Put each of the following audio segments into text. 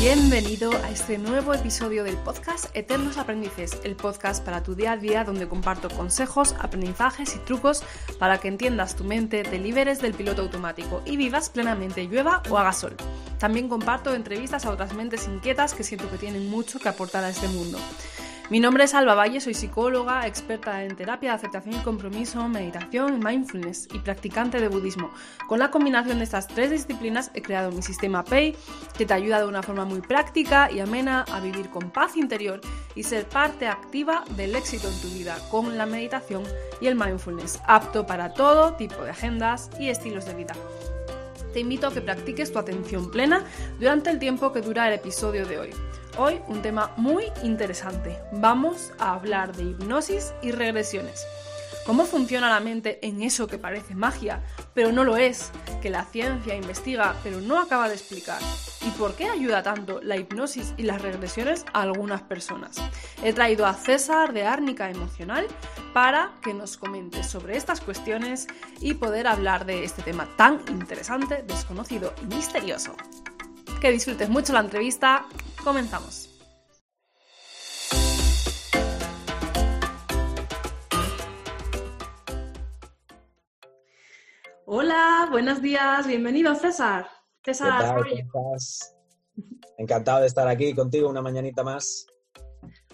Bienvenido a este nuevo episodio del podcast Eternos Aprendices, el podcast para tu día a día donde comparto consejos, aprendizajes y trucos para que entiendas tu mente, te liberes del piloto automático y vivas plenamente llueva o haga sol. También comparto entrevistas a otras mentes inquietas que siento que tienen mucho que aportar a este mundo. Mi nombre es Alba Valle, soy psicóloga, experta en terapia de aceptación y compromiso, meditación, mindfulness y practicante de budismo. Con la combinación de estas tres disciplinas he creado mi sistema PAY que te ayuda de una forma muy práctica y amena a vivir con paz interior y ser parte activa del éxito en tu vida con la meditación y el mindfulness, apto para todo tipo de agendas y estilos de vida te invito a que practiques tu atención plena durante el tiempo que dura el episodio de hoy. Hoy un tema muy interesante. Vamos a hablar de hipnosis y regresiones. ¿Cómo funciona la mente en eso que parece magia, pero no lo es, que la ciencia investiga, pero no acaba de explicar? ¿Y por qué ayuda tanto la hipnosis y las regresiones a algunas personas? He traído a César de Árnica Emocional para que nos comente sobre estas cuestiones y poder hablar de este tema tan interesante, desconocido y misterioso. Que disfrutes mucho la entrevista. Comenzamos. Hola, buenos días, bienvenido César. César. ¿Qué estás? Encantado de estar aquí contigo una mañanita más.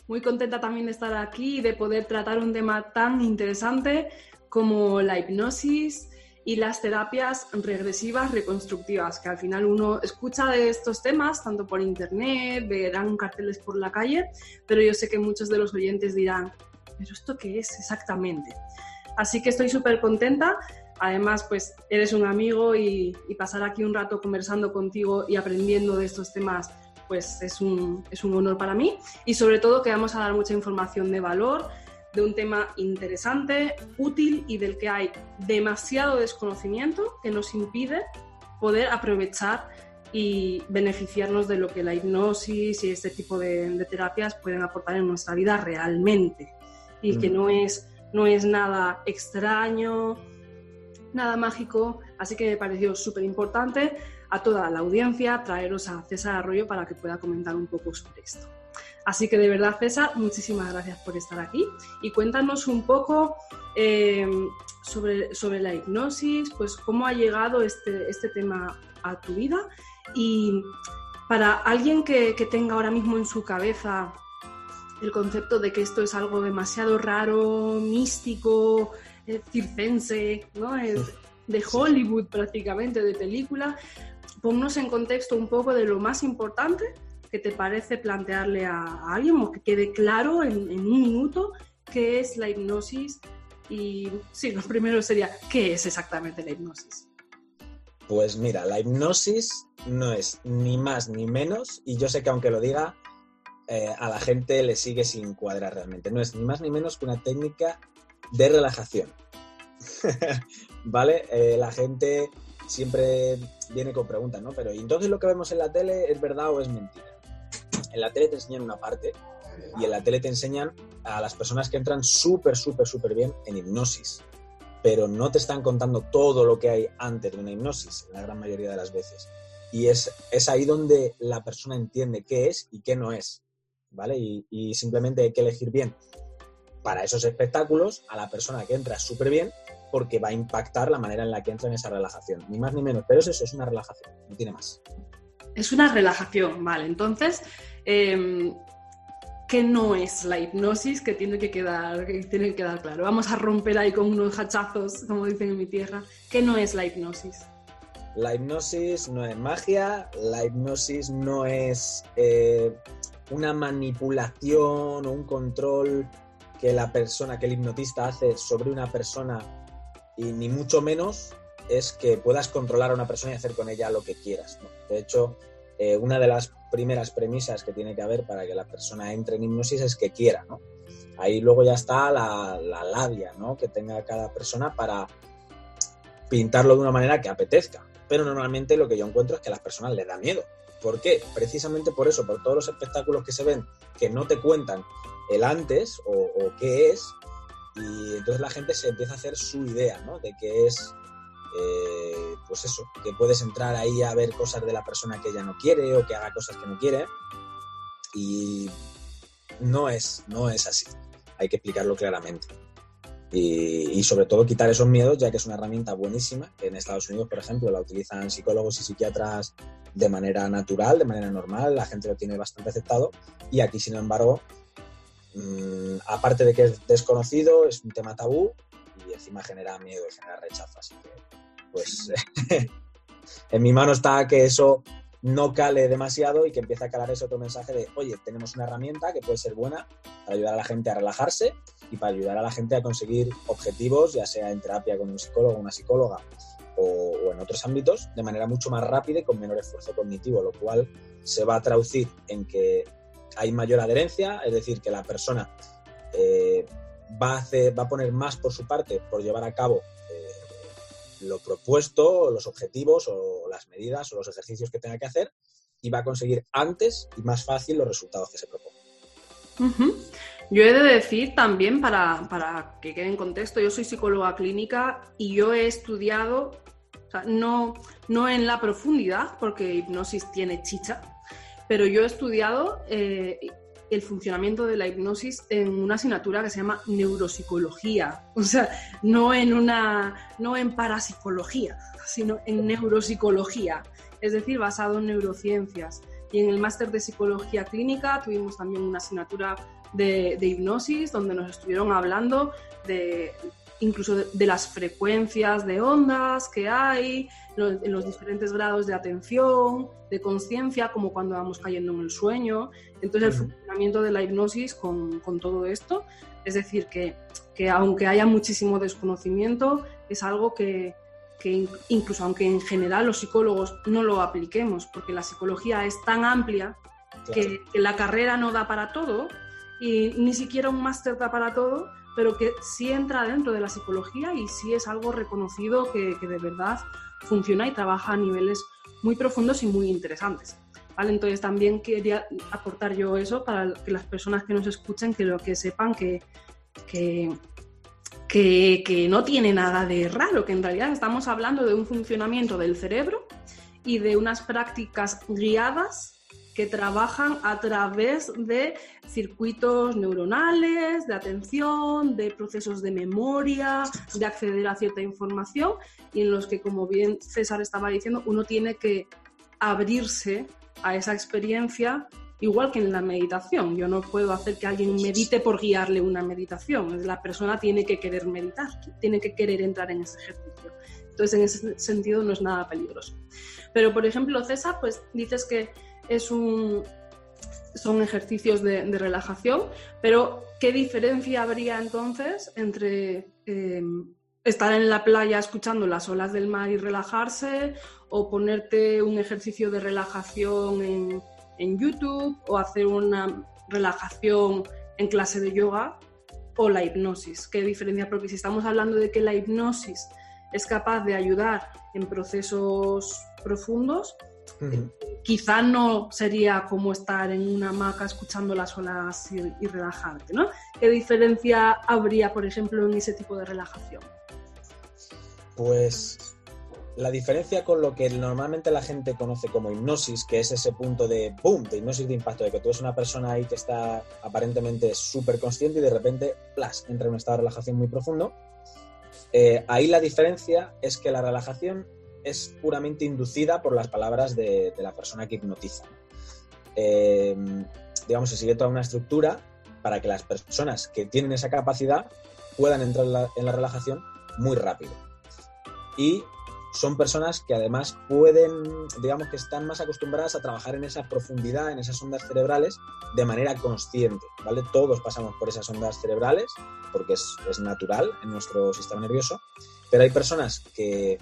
Muy contenta también de estar aquí y de poder tratar un tema tan interesante como la hipnosis, y las terapias regresivas reconstructivas, que al final uno escucha de estos temas tanto por internet, verán carteles por la calle, pero yo sé que muchos de los oyentes dirán, pero ¿esto qué es exactamente? Así que estoy súper contenta. Además, pues eres un amigo y, y, pasar aquí un rato conversando contigo y aprendiendo de estos temas, pues es un, es un honor para mí. Y sobre todo que vamos a dar mucha información de valor, de un tema interesante, útil y del que hay demasiado desconocimiento que nos impide poder aprovechar y beneficiarnos de lo que la hipnosis y este tipo de, terapias pueden aportar en nuestra vida realmente. Y que no es, no es nada extraño, nada mágico, así que me pareció súper importante a toda la audiencia traeros a César Arroyo para que pueda comentar un poco sobre esto. Así que de verdad, César, muchísimas gracias por estar aquí y cuéntanos un poco eh, sobre, sobre la hipnosis, pues cómo ha llegado este, este tema a tu vida y para alguien que, tenga ahora mismo en su cabeza el concepto de que esto es algo demasiado raro, místico, eh, circense, ¿no? Es de Hollywood prácticamente, de película. Ponnos en contexto un poco de lo más importante que te parece plantearle a, alguien o que quede claro en, un minuto qué es la hipnosis y sí, lo primero sería, ¿qué es exactamente la hipnosis? Pues mira, la hipnosis no es ni más ni menos, y yo sé que aunque lo diga, eh, a la gente le sigue sin cuadrar realmente. No es ni más ni menos que una técnica de relajación. ¿Vale? Eh, la gente siempre viene con preguntas, ¿no? Pero entonces lo que vemos en la tele es verdad o es mentira? en la tele te enseñan una parte y en la tele te enseñan a las personas que entran súper, súper, súper bien en hipnosis, pero no te están contando todo lo que hay antes de una hipnosis, la gran mayoría de las veces. Y es, es ahí donde la persona entiende qué es y qué no es, ¿vale? Y, y simplemente hay que elegir bien para esos espectáculos a la persona que entra súper bien porque va a impactar la manera en la que entra en esa relajación, ni más ni menos, pero eso es una relajación, no tiene más. Es una relajación, vale. Entonces, eh, ¿qué no es la hipnosis? Que tiene que, quedar, que tiene que quedar claro. Vamos a romper ahí con unos hachazos, como dicen en mi tierra. ¿Qué no es la hipnosis? La hipnosis no es magia, la hipnosis no es eh, una manipulación o un control que la persona, que el hipnotista hace sobre una persona y ni mucho menos es que puedas controlar a una persona y hacer con ella lo que quieras. De hecho, eh, una de las primeras premisas que tiene que haber para que la persona entre en hipnosis es que quiera, ¿no? Ahí luego ya está la, labia, ¿no? Que tenga cada persona para pintarlo de una manera que apetezca. Pero normalmente lo que yo encuentro es que a las personas les da miedo. ¿Por qué? Precisamente por eso, por todos los espectáculos que se ven que no te cuentan el antes o, o qué es, y entonces la gente se empieza a hacer su idea, ¿no? De qué es eh, pues eso, que puedes entrar ahí a ver cosas de la persona que ella no quiere o que haga cosas que no quiere. Y no es, no es así. Hay que explicarlo claramente. Y, sobre todo quitar esos miedos, ya que es una herramienta buenísima, que en Estados Unidos, por ejemplo, la utilizan psicólogos y psiquiatras de manera natural, de manera normal, la gente lo tiene bastante aceptado, y aquí, sin embargo, mm, aparte de que es desconocido, es un tema tabú y encima genera miedo y genera rechazo, así que, pues, en mi mano está que eso no cale demasiado y que empiece a calar ese otro mensaje de, oye, tenemos una herramienta que puede ser buena para ayudar a la gente a relajarse y para ayudar a la gente a conseguir objetivos, ya sea en terapia con un psicólogo, una psicóloga o, en otros ámbitos, de manera mucho más rápida y con menor esfuerzo cognitivo, lo cual se va a traducir en que hay mayor adherencia, es decir, que la persona eh, va, a hacer, va a poner más por su parte por llevar a cabo eh, lo propuesto, los objetivos o las medidas o los ejercicios que tenga que hacer y va a conseguir antes y más fácil los resultados que se proponga. Yo he de decir también, para, para, que quede en contexto, yo soy psicóloga clínica y yo he estudiado, no, no en la profundidad, porque hipnosis tiene chicha, pero yo he estudiado eh, el funcionamiento de la hipnosis en una asignatura que se llama neuropsicología, o sea, no en, una, no en parapsicología, sino en neuropsicología, es decir, basado en neurociencias. Y en el máster de psicología clínica tuvimos también una asignatura de, hipnosis donde nos estuvieron hablando de incluso de, las frecuencias de ondas que hay, en los diferentes grados de atención, de conciencia, como cuando vamos cayendo en el sueño. Entonces, el funcionamiento de la hipnosis con, con todo esto, es decir, que, que, aunque haya muchísimo desconocimiento, es algo que, que incluso aunque en general los psicólogos no lo apliquemos, porque la psicología es tan amplia que, que, la carrera no da para todo, y ni siquiera un máster da para todo, pero que sí entra dentro de la psicología y sí es algo reconocido que, de verdad funciona y trabaja a niveles muy profundos y muy interesantes. ¿Vale? Entonces también quería aportar yo eso para que las personas que nos escuchen, que lo que sepan que, que, que, que no tiene nada de raro, que en realidad estamos hablando de un funcionamiento del cerebro y de unas prácticas guiadas que trabajan a través de circuitos neuronales, de atención, de procesos de memoria, de acceder a cierta información y en los que, como bien César estaba diciendo, uno tiene que abrirse a esa experiencia igual que en la meditación. Yo no puedo hacer que alguien medite por guiarle una meditación. La persona tiene que querer meditar, tiene que querer entrar en ese ejercicio. Entonces, en ese sentido no es nada peligroso. Pero, por ejemplo, César, pues dices que es un, son ejercicios de, relajación, pero ¿qué diferencia habría entonces entre em, estar en la playa escuchando las olas del mar y relajarse o ponerte un ejercicio de relajación en, en YouTube o hacer una relajación en clase de yoga o la hipnosis? ¿Qué diferencia? Porque si estamos hablando de que la hipnosis es capaz de ayudar en procesos profundos, quizá no sería como estar en una hamaca escuchando las olas y, relajarte, ¿no? ¿Qué diferencia habría, por ejemplo, en ese tipo de relajación? Pues la diferencia con lo que normalmente la gente conoce como hipnosis, que es ese punto de boom, de hipnosis de impacto, de que tú eres una persona ahí que está aparentemente súper consciente y de repente, plas, entra en un estado de relajación muy profundo. Eh, ahí la diferencia es que la relajación es puramente inducida por las palabras de, la persona que hipnotiza. Eh, digamos, se sigue toda una estructura para que las personas que tienen esa capacidad puedan entrar en la, relajación muy rápido. Y son personas que además pueden, digamos que están más acostumbradas a trabajar en esa profundidad, en esas ondas cerebrales, de manera consciente, ¿vale? Todos pasamos por esas ondas cerebrales, porque es, es natural en nuestro sistema nervioso, pero hay personas que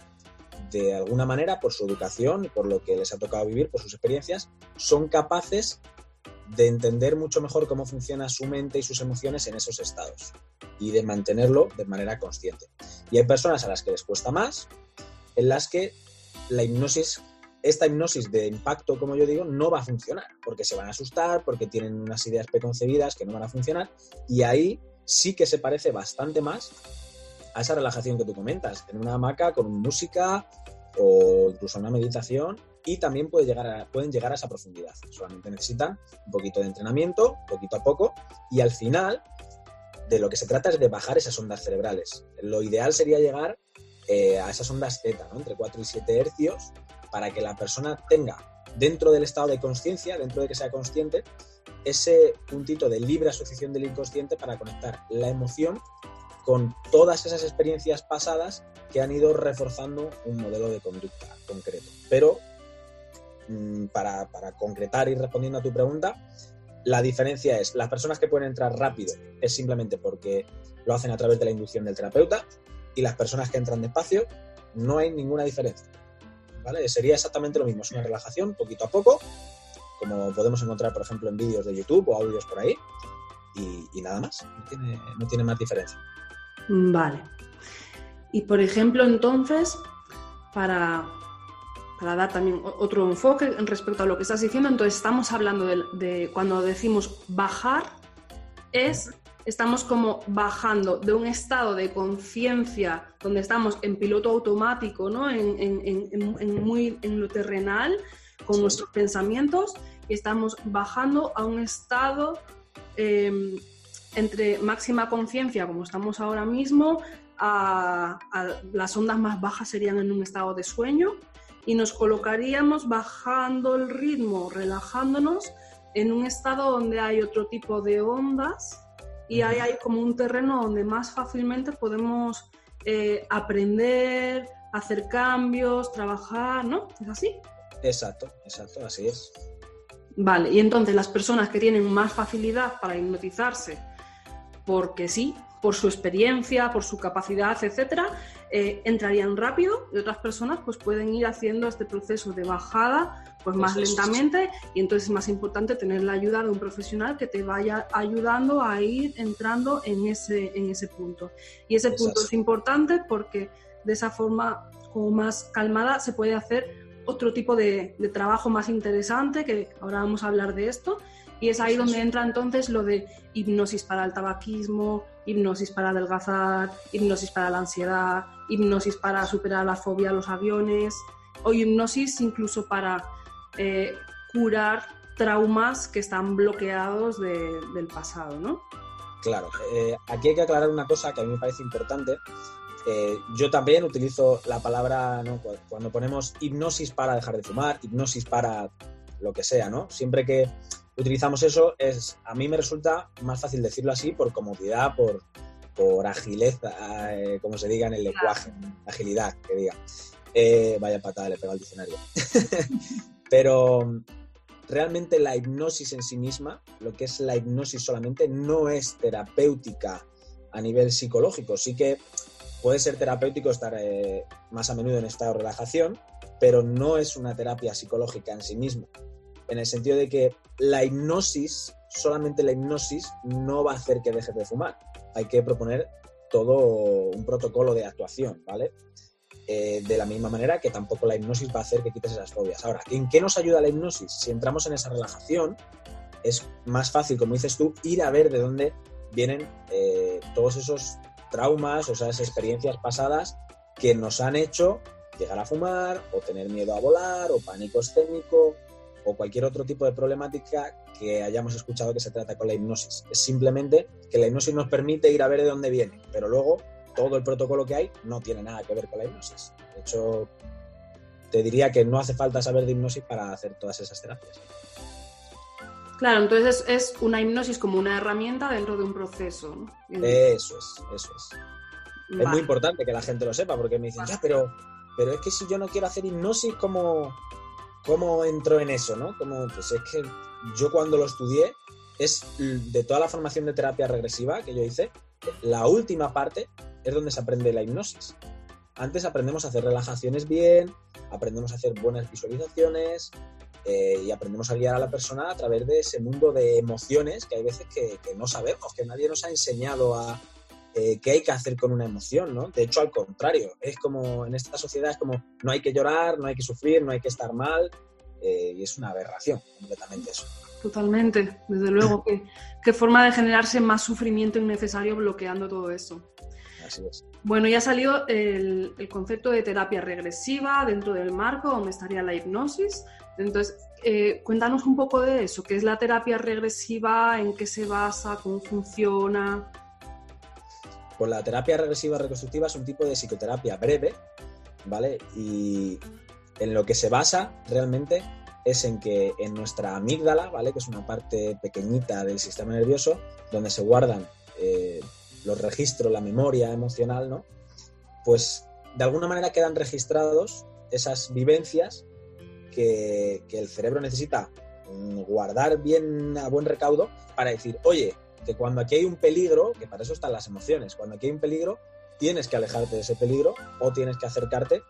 de alguna manera, por su educación por lo que les ha tocado vivir, por sus experiencias, son capaces de entender mucho mejor cómo funciona su mente y sus emociones en esos estados y de mantenerlo de manera consciente. Y hay personas a las que les cuesta más, en las que la hipnosis, esta hipnosis de impacto, como yo digo, no va a funcionar, porque se van a asustar, porque tienen unas ideas preconcebidas que no van a funcionar, y ahí sí que se parece bastante más a esa relajación que tú comentas, en una hamaca con música o incluso una meditación y también puede llegar pueden llegar a esa profundidad. Solamente necesitan un poquito de entrenamiento, poquito a poco, y al final de lo que se trata es de bajar esas ondas cerebrales. Lo ideal sería llegar eh, a esas ondas Z, entre 4 y 7 hercios, para que la persona tenga dentro del estado de conciencia, dentro de que sea consciente, ese puntito de libre asociación del inconsciente para conectar la emoción con todas esas experiencias pasadas que han ido reforzando un modelo de conducta concreto. Pero mm, para, concretar y respondiendo a tu pregunta, la diferencia es, las personas que pueden entrar rápido es simplemente porque lo hacen a través de la inducción del terapeuta y las personas que entran despacio no hay ninguna diferencia. ¿vale? Sería exactamente lo mismo, es una relajación poquito a poco, como podemos encontrar, por ejemplo, en vídeos de YouTube o audios por ahí, y, nada más, no tiene, más diferencia. Vale. Y por ejemplo, entonces, para, para dar también otro enfoque respecto a lo que estás diciendo, entonces estamos hablando de cuando decimos bajar, es estamos como bajando de un estado de conciencia donde estamos en piloto automático, ¿no? En, muy, en lo terrenal, con nuestros pensamientos, y estamos bajando a un estado em, entre máxima conciencia, como estamos ahora mismo, a, las ondas más bajas serían en un estado de sueño, y nos colocaríamos bajando el ritmo, relajándonos en un estado donde hay otro tipo de ondas y ahí hay como un terreno donde más fácilmente podemos eh, aprender, hacer cambios, trabajar, ¿no? ¿Es así? Exacto, exacto, así es. Vale, y entonces las personas que tienen más facilidad para hipnotizarse, porque sí, por su experiencia, por su capacidad, etcétera, eh, entrarían rápido y otras personas pues pueden ir haciendo este proceso de bajada pues más lentamente y entonces es más importante tener la ayuda de un profesional que te vaya ayudando a ir entrando en ese, en ese punto. Y ese punto es importante porque de esa forma como más calmada se puede hacer otro tipo de, de trabajo más interesante, que ahora vamos a hablar de esto, y es ahí donde entra entonces lo de hipnosis para el tabaquismo, hipnosis para adelgazar, hipnosis para la ansiedad, hipnosis para superar la fobia a los aviones, o hipnosis incluso para eh, curar traumas que están bloqueados del pasado, ¿no? Claro, eh, aquí hay que aclarar una cosa que a mí me parece importante. Eh, yo también utilizo la palabra, cuando ponemos hipnosis para dejar de fumar, hipnosis para lo que sea, ¿no? Siempre que utilizamos eso, es, a mí me resulta más fácil decirlo así por comodidad, por, por agileza, eh, como se diga en el lenguaje, agilidad, que diga. Eh, vaya patada, le pego al diccionario. Pero realmente la hipnosis en sí misma, lo que es la hipnosis solamente, no es terapéutica a nivel psicológico. Sí que puede ser terapéutico estar eh, más a menudo en estado de relajación, pero no es una terapia psicológica en sí misma en el sentido de que la hipnosis, solamente la hipnosis, no va a hacer que dejes de fumar. Hay que proponer todo un protocolo de actuación, ¿vale? Eh, de la misma manera que tampoco la hipnosis va a hacer que quites esas fobias. Ahora, ¿en qué nos ayuda la hipnosis? Si entramos en esa relajación, es más fácil, como dices tú, ir a ver de dónde vienen eh, todos esos traumas o esas experiencias pasadas que nos han hecho llegar a fumar o tener miedo a volar o pánico escénico o cualquier otro tipo de problemática que hayamos escuchado que se trata con la hipnosis. Es simplemente que la hipnosis nos permite ir a ver de dónde viene, pero luego todo el protocolo que hay no tiene nada que ver con la hipnosis. De hecho, te diría que no hace falta saber de hipnosis para hacer todas esas terapias. Claro, entonces es una hipnosis como una herramienta dentro de un proceso. Eso es, eso es. Es muy importante que la gente lo sepa, porque me dicen, ya, pero, pero es que si yo no quiero hacer hipnosis, ¿cómo, cómo entró en eso, ¿no? Como, pues es que yo cuando lo estudié, es de toda la formación de terapia regresiva que yo hice, la última parte es donde se aprende la hipnosis. Antes aprendemos a hacer relajaciones bien, aprendemos a hacer buenas visualizaciones eh, y aprendemos a guiar a la persona a través de ese mundo de emociones que hay veces que no sabemos, que nadie nos ha enseñado a, eh, qué hay que hacer con una emoción, ¿no? De hecho, al contrario, es como en esta sociedad es como no hay que llorar, no hay que sufrir, no hay que estar mal, eh, y es una aberración completamente eso. Totalmente, desde luego. ¿Qué, forma de generarse más sufrimiento innecesario bloqueando todo eso? así es. Bueno, ya ha salido el, el, concepto de terapia regresiva dentro del marco donde estaría la hipnosis. Entonces, eh, cuéntanos un poco de eso, qué es la terapia regresiva, en qué se basa, cómo funciona. Pues la terapia regresiva reconstructiva es un tipo de psicoterapia breve, ¿vale? Y en lo que se basa realmente es en que en nuestra amígdala, ¿vale? Que es una parte pequeñita del sistema nervioso, donde se guardan eh, los registros, la memoria emocional, ¿no? Pues de alguna manera quedan registrados esas vivencias que, que el cerebro necesita guardar bien a buen recaudo para decir, oye, que cuando aquí hay un peligro, que para eso están las emociones, cuando aquí hay un peligro, tienes que alejarte de ese peligro o tienes que acercarte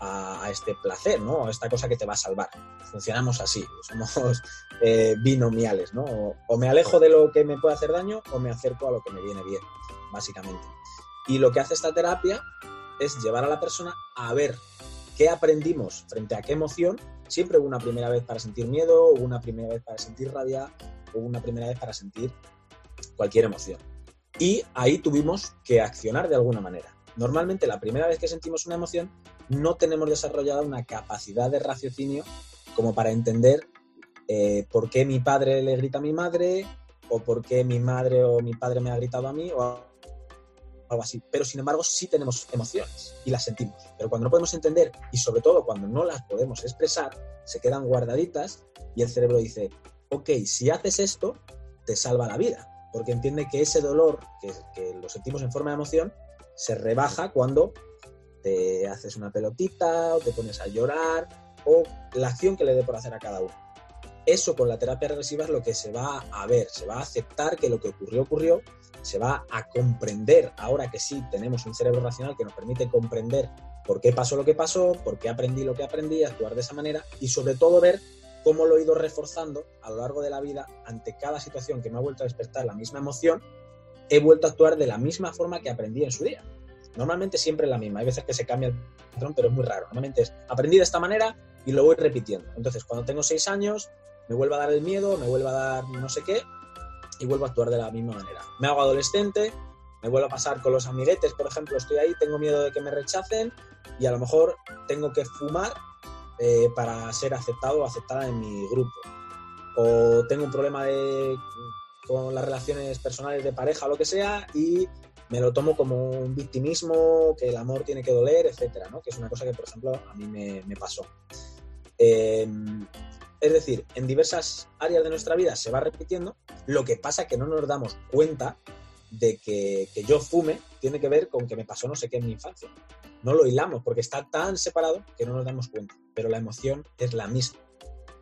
a, este placer, ¿no? A esta cosa que te va a salvar. Funcionamos así, somos eh, binomiales, ¿no? O, me alejo de lo que me puede hacer daño o me acerco a lo que me viene bien, básicamente. Y lo que hace esta terapia es llevar a la persona a ver qué aprendimos frente a qué emoción. Siempre hubo una primera vez para sentir miedo, hubo una primera vez para sentir rabia, hubo una primera vez para sentir cualquier emoción. Y ahí tuvimos que accionar de alguna manera. Normalmente la primera vez que sentimos una emoción no tenemos desarrollada una capacidad de raciocinio como para entender eh, por qué mi padre le grita a mi madre o por qué mi madre o mi padre me ha gritado a mí o algo así. Pero sin embargo sí tenemos emociones y las sentimos. Pero cuando no podemos entender y sobre todo cuando no las podemos expresar, se quedan guardaditas y el cerebro dice, ok, si haces esto, te salva la vida. Porque entiende que ese dolor que, lo sentimos en forma de emoción se rebaja cuando te haces una pelotita o te pones a llorar o la acción que le dé por hacer a cada uno. Eso con la terapia regresiva es lo que se va a ver, se va a aceptar que lo que ocurrió ocurrió, se va a comprender, ahora que sí tenemos un cerebro racional que nos permite comprender por qué pasó lo que pasó, por qué aprendí lo que aprendí, actuar de esa manera y sobre todo ver cómo lo he ido reforzando a lo largo de la vida ante cada situación que me ha vuelto a despertar la misma emoción he vuelto a actuar de la misma forma que aprendí en su día. Normalmente siempre la misma, hay veces que se cambia el patrón, pero es muy raro. Normalmente es aprendí de esta manera y lo voy repitiendo. Entonces, cuando tengo seis años, me vuelve a dar el miedo, me vuelve a dar no sé qué, y vuelvo a actuar de la misma manera. Me hago adolescente, me vuelvo a pasar con los amiguetes, por ejemplo, estoy ahí, tengo miedo de que me rechacen y a lo mejor tengo que fumar eh, para ser aceptado o aceptada en mi grupo. O tengo un problema de con las relaciones personales de pareja o lo que sea y me lo tomo como un victimismo, que el amor tiene que doler, etcétera, ¿no? Que es una cosa que, por ejemplo, a mí me, pasó. Em, es decir, en diversas áreas de nuestra vida se va repitiendo, lo que pasa que no nos damos cuenta de que, que, yo fume tiene que ver con que me pasó no sé qué en mi infancia. No lo hilamos porque está tan separado que no nos damos cuenta, pero la emoción es la misma.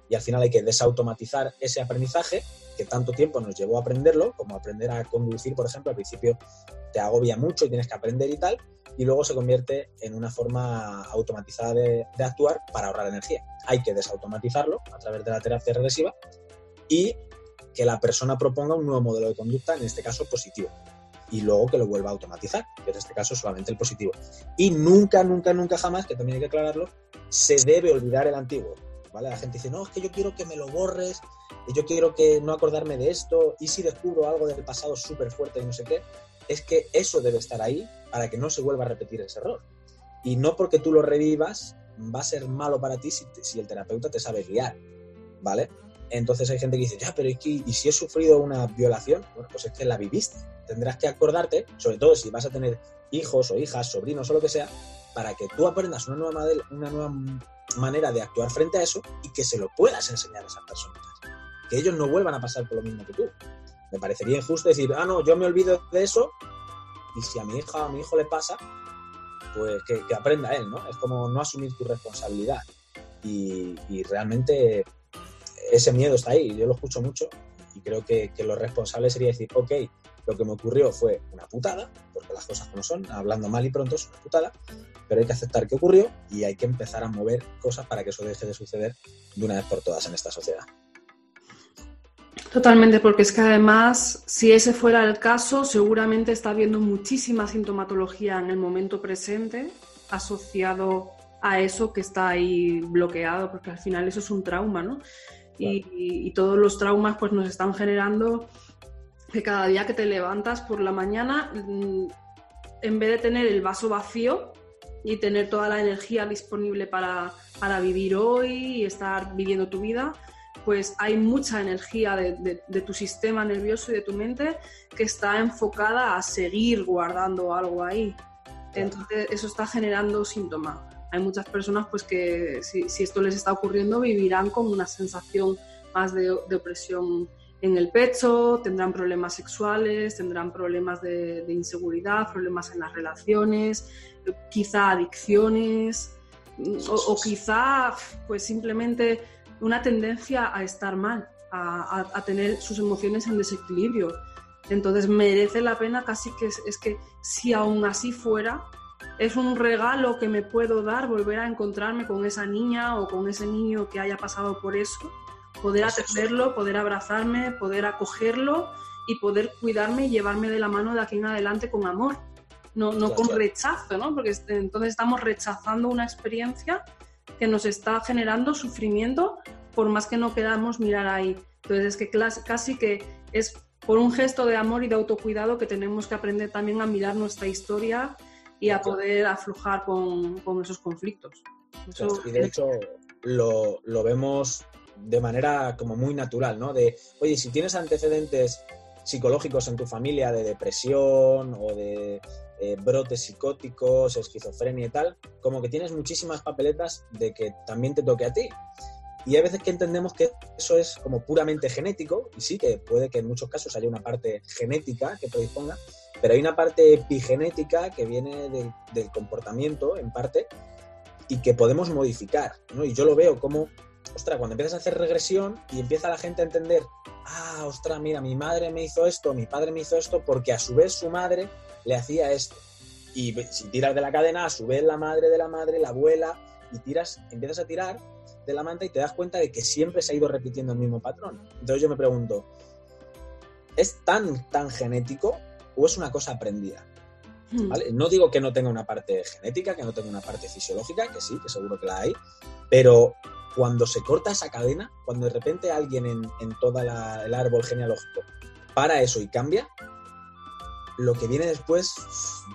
Y al final hay que desautomatizar ese aprendizaje que tanto tiempo nos llevó a aprenderlo, como aprender a conducir, por ejemplo, al principio te agobia mucho y tienes que aprender y tal, y luego se convierte en una forma automatizada de, actuar para ahorrar energía. Hay que desautomatizarlo a través de la terapia regresiva y que la persona proponga un nuevo modelo de conducta, en este caso positivo, y luego que lo vuelva a automatizar, que en este caso solamente el positivo. Y nunca, nunca, nunca jamás, que también hay que aclararlo, se debe olvidar el antiguo. ¿vale? La gente dice, no, es que yo quiero que me lo borres, y yo quiero que no acordarme de esto, y si descubro algo del pasado súper fuerte y no sé qué, es que eso debe estar ahí para que no se vuelva a repetir ese error. Y no porque tú lo revivas va a ser malo para ti si, si el terapeuta te sabe guiar, ¿vale? Entonces hay gente que dice, ya, pero ¿y, ¿y si he sufrido una violación? Bueno, pues es que la viviste. Tendrás que acordarte, sobre todo si vas a tener hijos o hijas, sobrinos o lo que sea, para que tú aprendas una nueva, una nueva manera de actuar frente a eso y que se lo puedas enseñar a esas personas. Que ellos no vuelvan a pasar por lo mismo que tú. Me parecería injusto decir, ah, no, yo me olvido de eso y si a mi hija o a mi hijo le pasa, pues que, aprenda él, ¿no? Es como no asumir tu responsabilidad. Y, realmente ese miedo está ahí, yo lo escucho mucho y creo que, lo responsable sería decir, ok, lo que me ocurrió fue una putada, porque las cosas como son, hablando mal y pronto es una putada, pero hay que aceptar que ocurrió y hay que empezar a mover cosas para que eso deje de suceder de una vez por todas en esta sociedad. Totalmente, porque es que además, si ese fuera el caso, seguramente está habiendo muchísima sintomatología en el momento presente asociado a eso que está ahí bloqueado, porque al final eso es un trauma, ¿no? Y, y, todos los traumas pues nos están generando que cada día que te levantas por la mañana mm, en vez de tener el vaso vacío y tener toda la energía disponible para, para vivir hoy y estar viviendo tu vida, pues hay mucha energía de, de, tu sistema nervioso y de tu mente que está enfocada a seguir guardando algo ahí. Entonces eso está generando síntomas. Hay muchas personas pues que si, si, esto les está ocurriendo vivirán con una sensación más de, de opresión en el pecho, tendrán problemas sexuales, tendrán problemas de, inseguridad, problemas en las relaciones, quizá adicciones o, quizá pues simplemente una tendencia a estar mal, a, tener sus emociones en desequilibrio. Entonces merece la pena casi que es, que si aún así fuera, es un regalo que me puedo dar volver a encontrarme con esa niña o con ese niño que haya pasado por eso poder atenderlo, poder abrazarme, poder acogerlo y poder cuidarme y llevarme de la mano de aquí en adelante con amor, no, no con rechazo, ¿no? Porque entonces estamos rechazando una experiencia que nos está generando sufrimiento por más que no queramos mirar ahí. Entonces es que casi que es por un gesto de amor y de autocuidado que tenemos que aprender también a mirar nuestra historia y a poder aflojar con, con esos conflictos. y de hecho lo, lo, vemos de manera como muy natural, ¿no? De, oye, si tienes antecedentes psicológicos en tu familia de depresión o de eh, brotes psicóticos, esquizofrenia y tal, como que tienes muchísimas papeletas de que también te toque a ti. Y hay veces que entendemos que eso es como puramente genético, y sí que puede que en muchos casos haya una parte genética que predisponga, pero hay una parte epigenética que viene del, del comportamiento, en parte, y que podemos modificar, ¿no? Y yo lo veo como ostras, cuando empiezas a hacer regresión y empieza la gente a entender, ah, ostras, mira, mi madre me hizo esto, mi padre me hizo esto, porque a su vez su madre le hacía esto. Y si tiras de la cadena, a su vez la madre de la madre, la abuela, y tiras, empiezas a tirar de la manta y te das cuenta de que siempre se ha ido repitiendo el mismo patrón. Entonces yo me pregunto, ¿es tan, tan genético o es una cosa aprendida? Hmm. No digo que no tenga una parte genética, que no tenga una parte fisiológica, que sí, que seguro que la hay, pero cuando se corta esa cadena, cuando de repente alguien en, en todo el árbol genealógico para eso y cambia, lo que viene después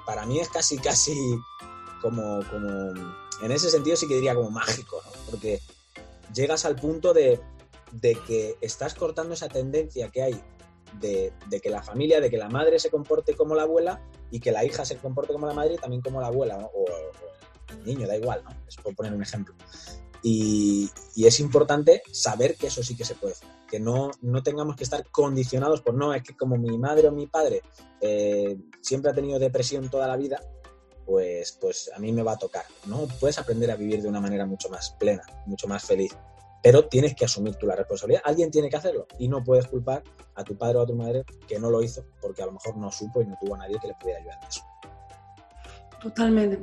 para mí es casi, casi como, como en ese sentido sí que diría como mágico, ¿no? Porque llegas al punto de, de que estás cortando esa tendencia que hay de, que la familia, de que la madre se comporte como la abuela y que la hija se comporte como la madre y también como la abuela, o, el niño, da igual, ¿no? Es por poner un ejemplo. Y, es importante saber que eso sí que se puede hacer, que no, no tengamos que estar condicionados por no, es que como mi madre o mi padre eh, siempre ha tenido depresión toda la vida, pues, pues a mí me va a tocar. No puedes aprender a vivir de una manera mucho más plena, mucho más feliz. Pero tienes que asumir tú la responsabilidad. Alguien tiene que hacerlo y no puedes culpar a tu padre o a tu madre que no lo hizo porque a lo mejor no supo y no tuvo a nadie que le pudiera ayudar en eso. Totalmente.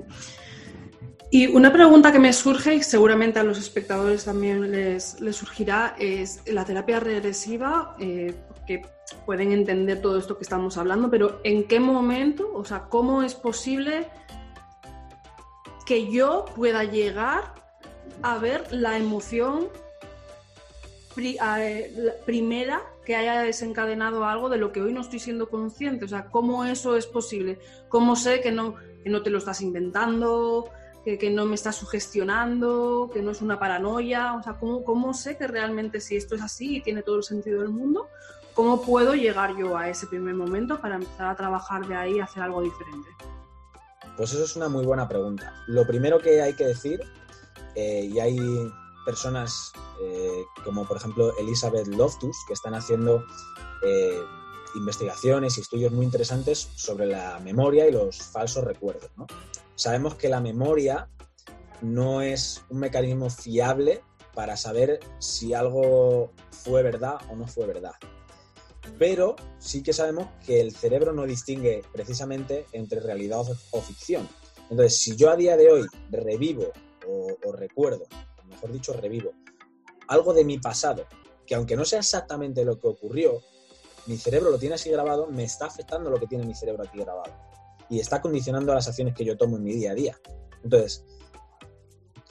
Y una pregunta que me surge y seguramente a los espectadores también les, surgirá es la terapia regresiva, eh, que pueden entender todo esto que estamos hablando, pero ¿en qué momento, o sea, cómo es posible que yo pueda llegar a ver la emoción primera que haya desencadenado algo de lo que hoy no estoy siendo consciente? O sea, ¿cómo eso es posible? ¿Cómo sé que no, que no te lo estás inventando? que, no me está sugestionando, que no es una paranoia, o sea, ¿cómo, ¿cómo sé que realmente si esto es así y tiene todo el sentido del mundo, cómo puedo llegar yo a ese primer momento para empezar a trabajar de ahí y hacer algo diferente? Pues eso es una muy buena pregunta. Lo primero que hay que decir, eh, y hay personas eh, como por ejemplo Elizabeth Loftus que están haciendo eh, investigaciones y estudios muy interesantes sobre la memoria y los falsos recuerdos. Sabemos que la memoria no es un mecanismo fiable para saber si algo fue verdad o no fue verdad. Pero sí que sabemos que el cerebro no distingue precisamente entre realidad o ficción. Entonces, si yo a día de hoy revivo o, recuerdo, mejor dicho, revivo, algo de mi pasado, que aunque no sea exactamente lo que ocurrió, mi cerebro lo tiene así grabado, me está afectando lo que tiene mi cerebro aquí grabado y está condicionando las acciones que yo tomo en mi día a día. Entonces,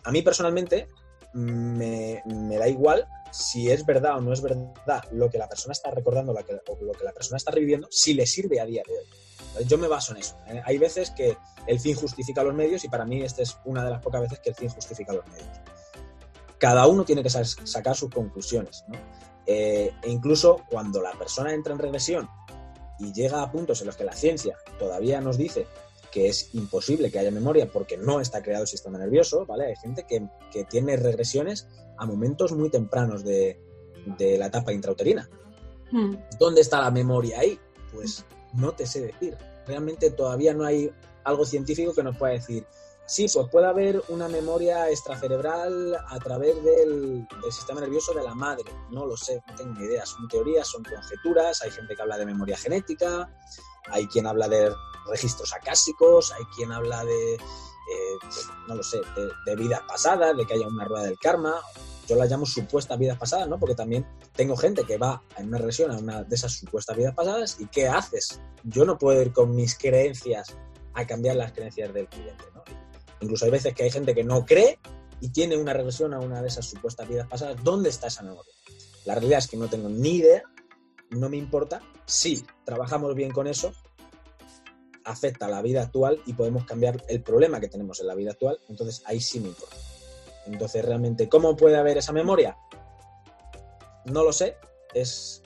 a mí personalmente me, da igual si es verdad o no es verdad lo que la persona está recordando lo que, o lo que la persona está reviviendo, si le sirve a día de hoy. Yo me baso en eso. ¿eh? Hay veces que el fin justifica los medios y para mí esta es una de las pocas veces que el fin justifica los medios. Cada uno tiene que sacar sus conclusiones. Eh, e incluso cuando la persona entra en regresión y llega a puntos en los que la ciencia todavía nos dice que es imposible que haya memoria porque no está creado el sistema nervioso, ¿vale? Hay gente que, tiene regresiones a momentos muy tempranos de, la etapa intrauterina. Hmm. ¿Dónde está la memoria ahí? Pues no te sé decir. Realmente todavía no hay algo científico que nos pueda decir, sí, pues puede haber una memoria extracerebral a través del, sistema nervioso de la madre. No lo sé, no tengo ni idea. Son teorías, son conjeturas, hay gente que habla de memoria genética, hay quien habla de registros acásicos, hay quien habla de, eh, no lo sé, de, vidas pasadas, de que haya una rueda del karma. Yo la llamo supuestas vidas pasadas, ¿no? Porque también tengo gente que va en una regresión a una de esas supuestas vidas pasadas y ¿qué haces? Yo no puedo ir con mis creencias a cambiar las creencias del cliente. Incluso hay veces que hay gente que no cree y tiene una regresión a una de esas supuestas vidas pasadas. ¿Dónde está esa memoria? La realidad es que no tengo ni idea, no me importa. Si trabajamos bien con eso, afecta a la vida actual y podemos cambiar el problema que tenemos en la vida actual, entonces ahí sí me importa. Entonces, realmente, ¿cómo puede haber esa memoria? No lo sé, es,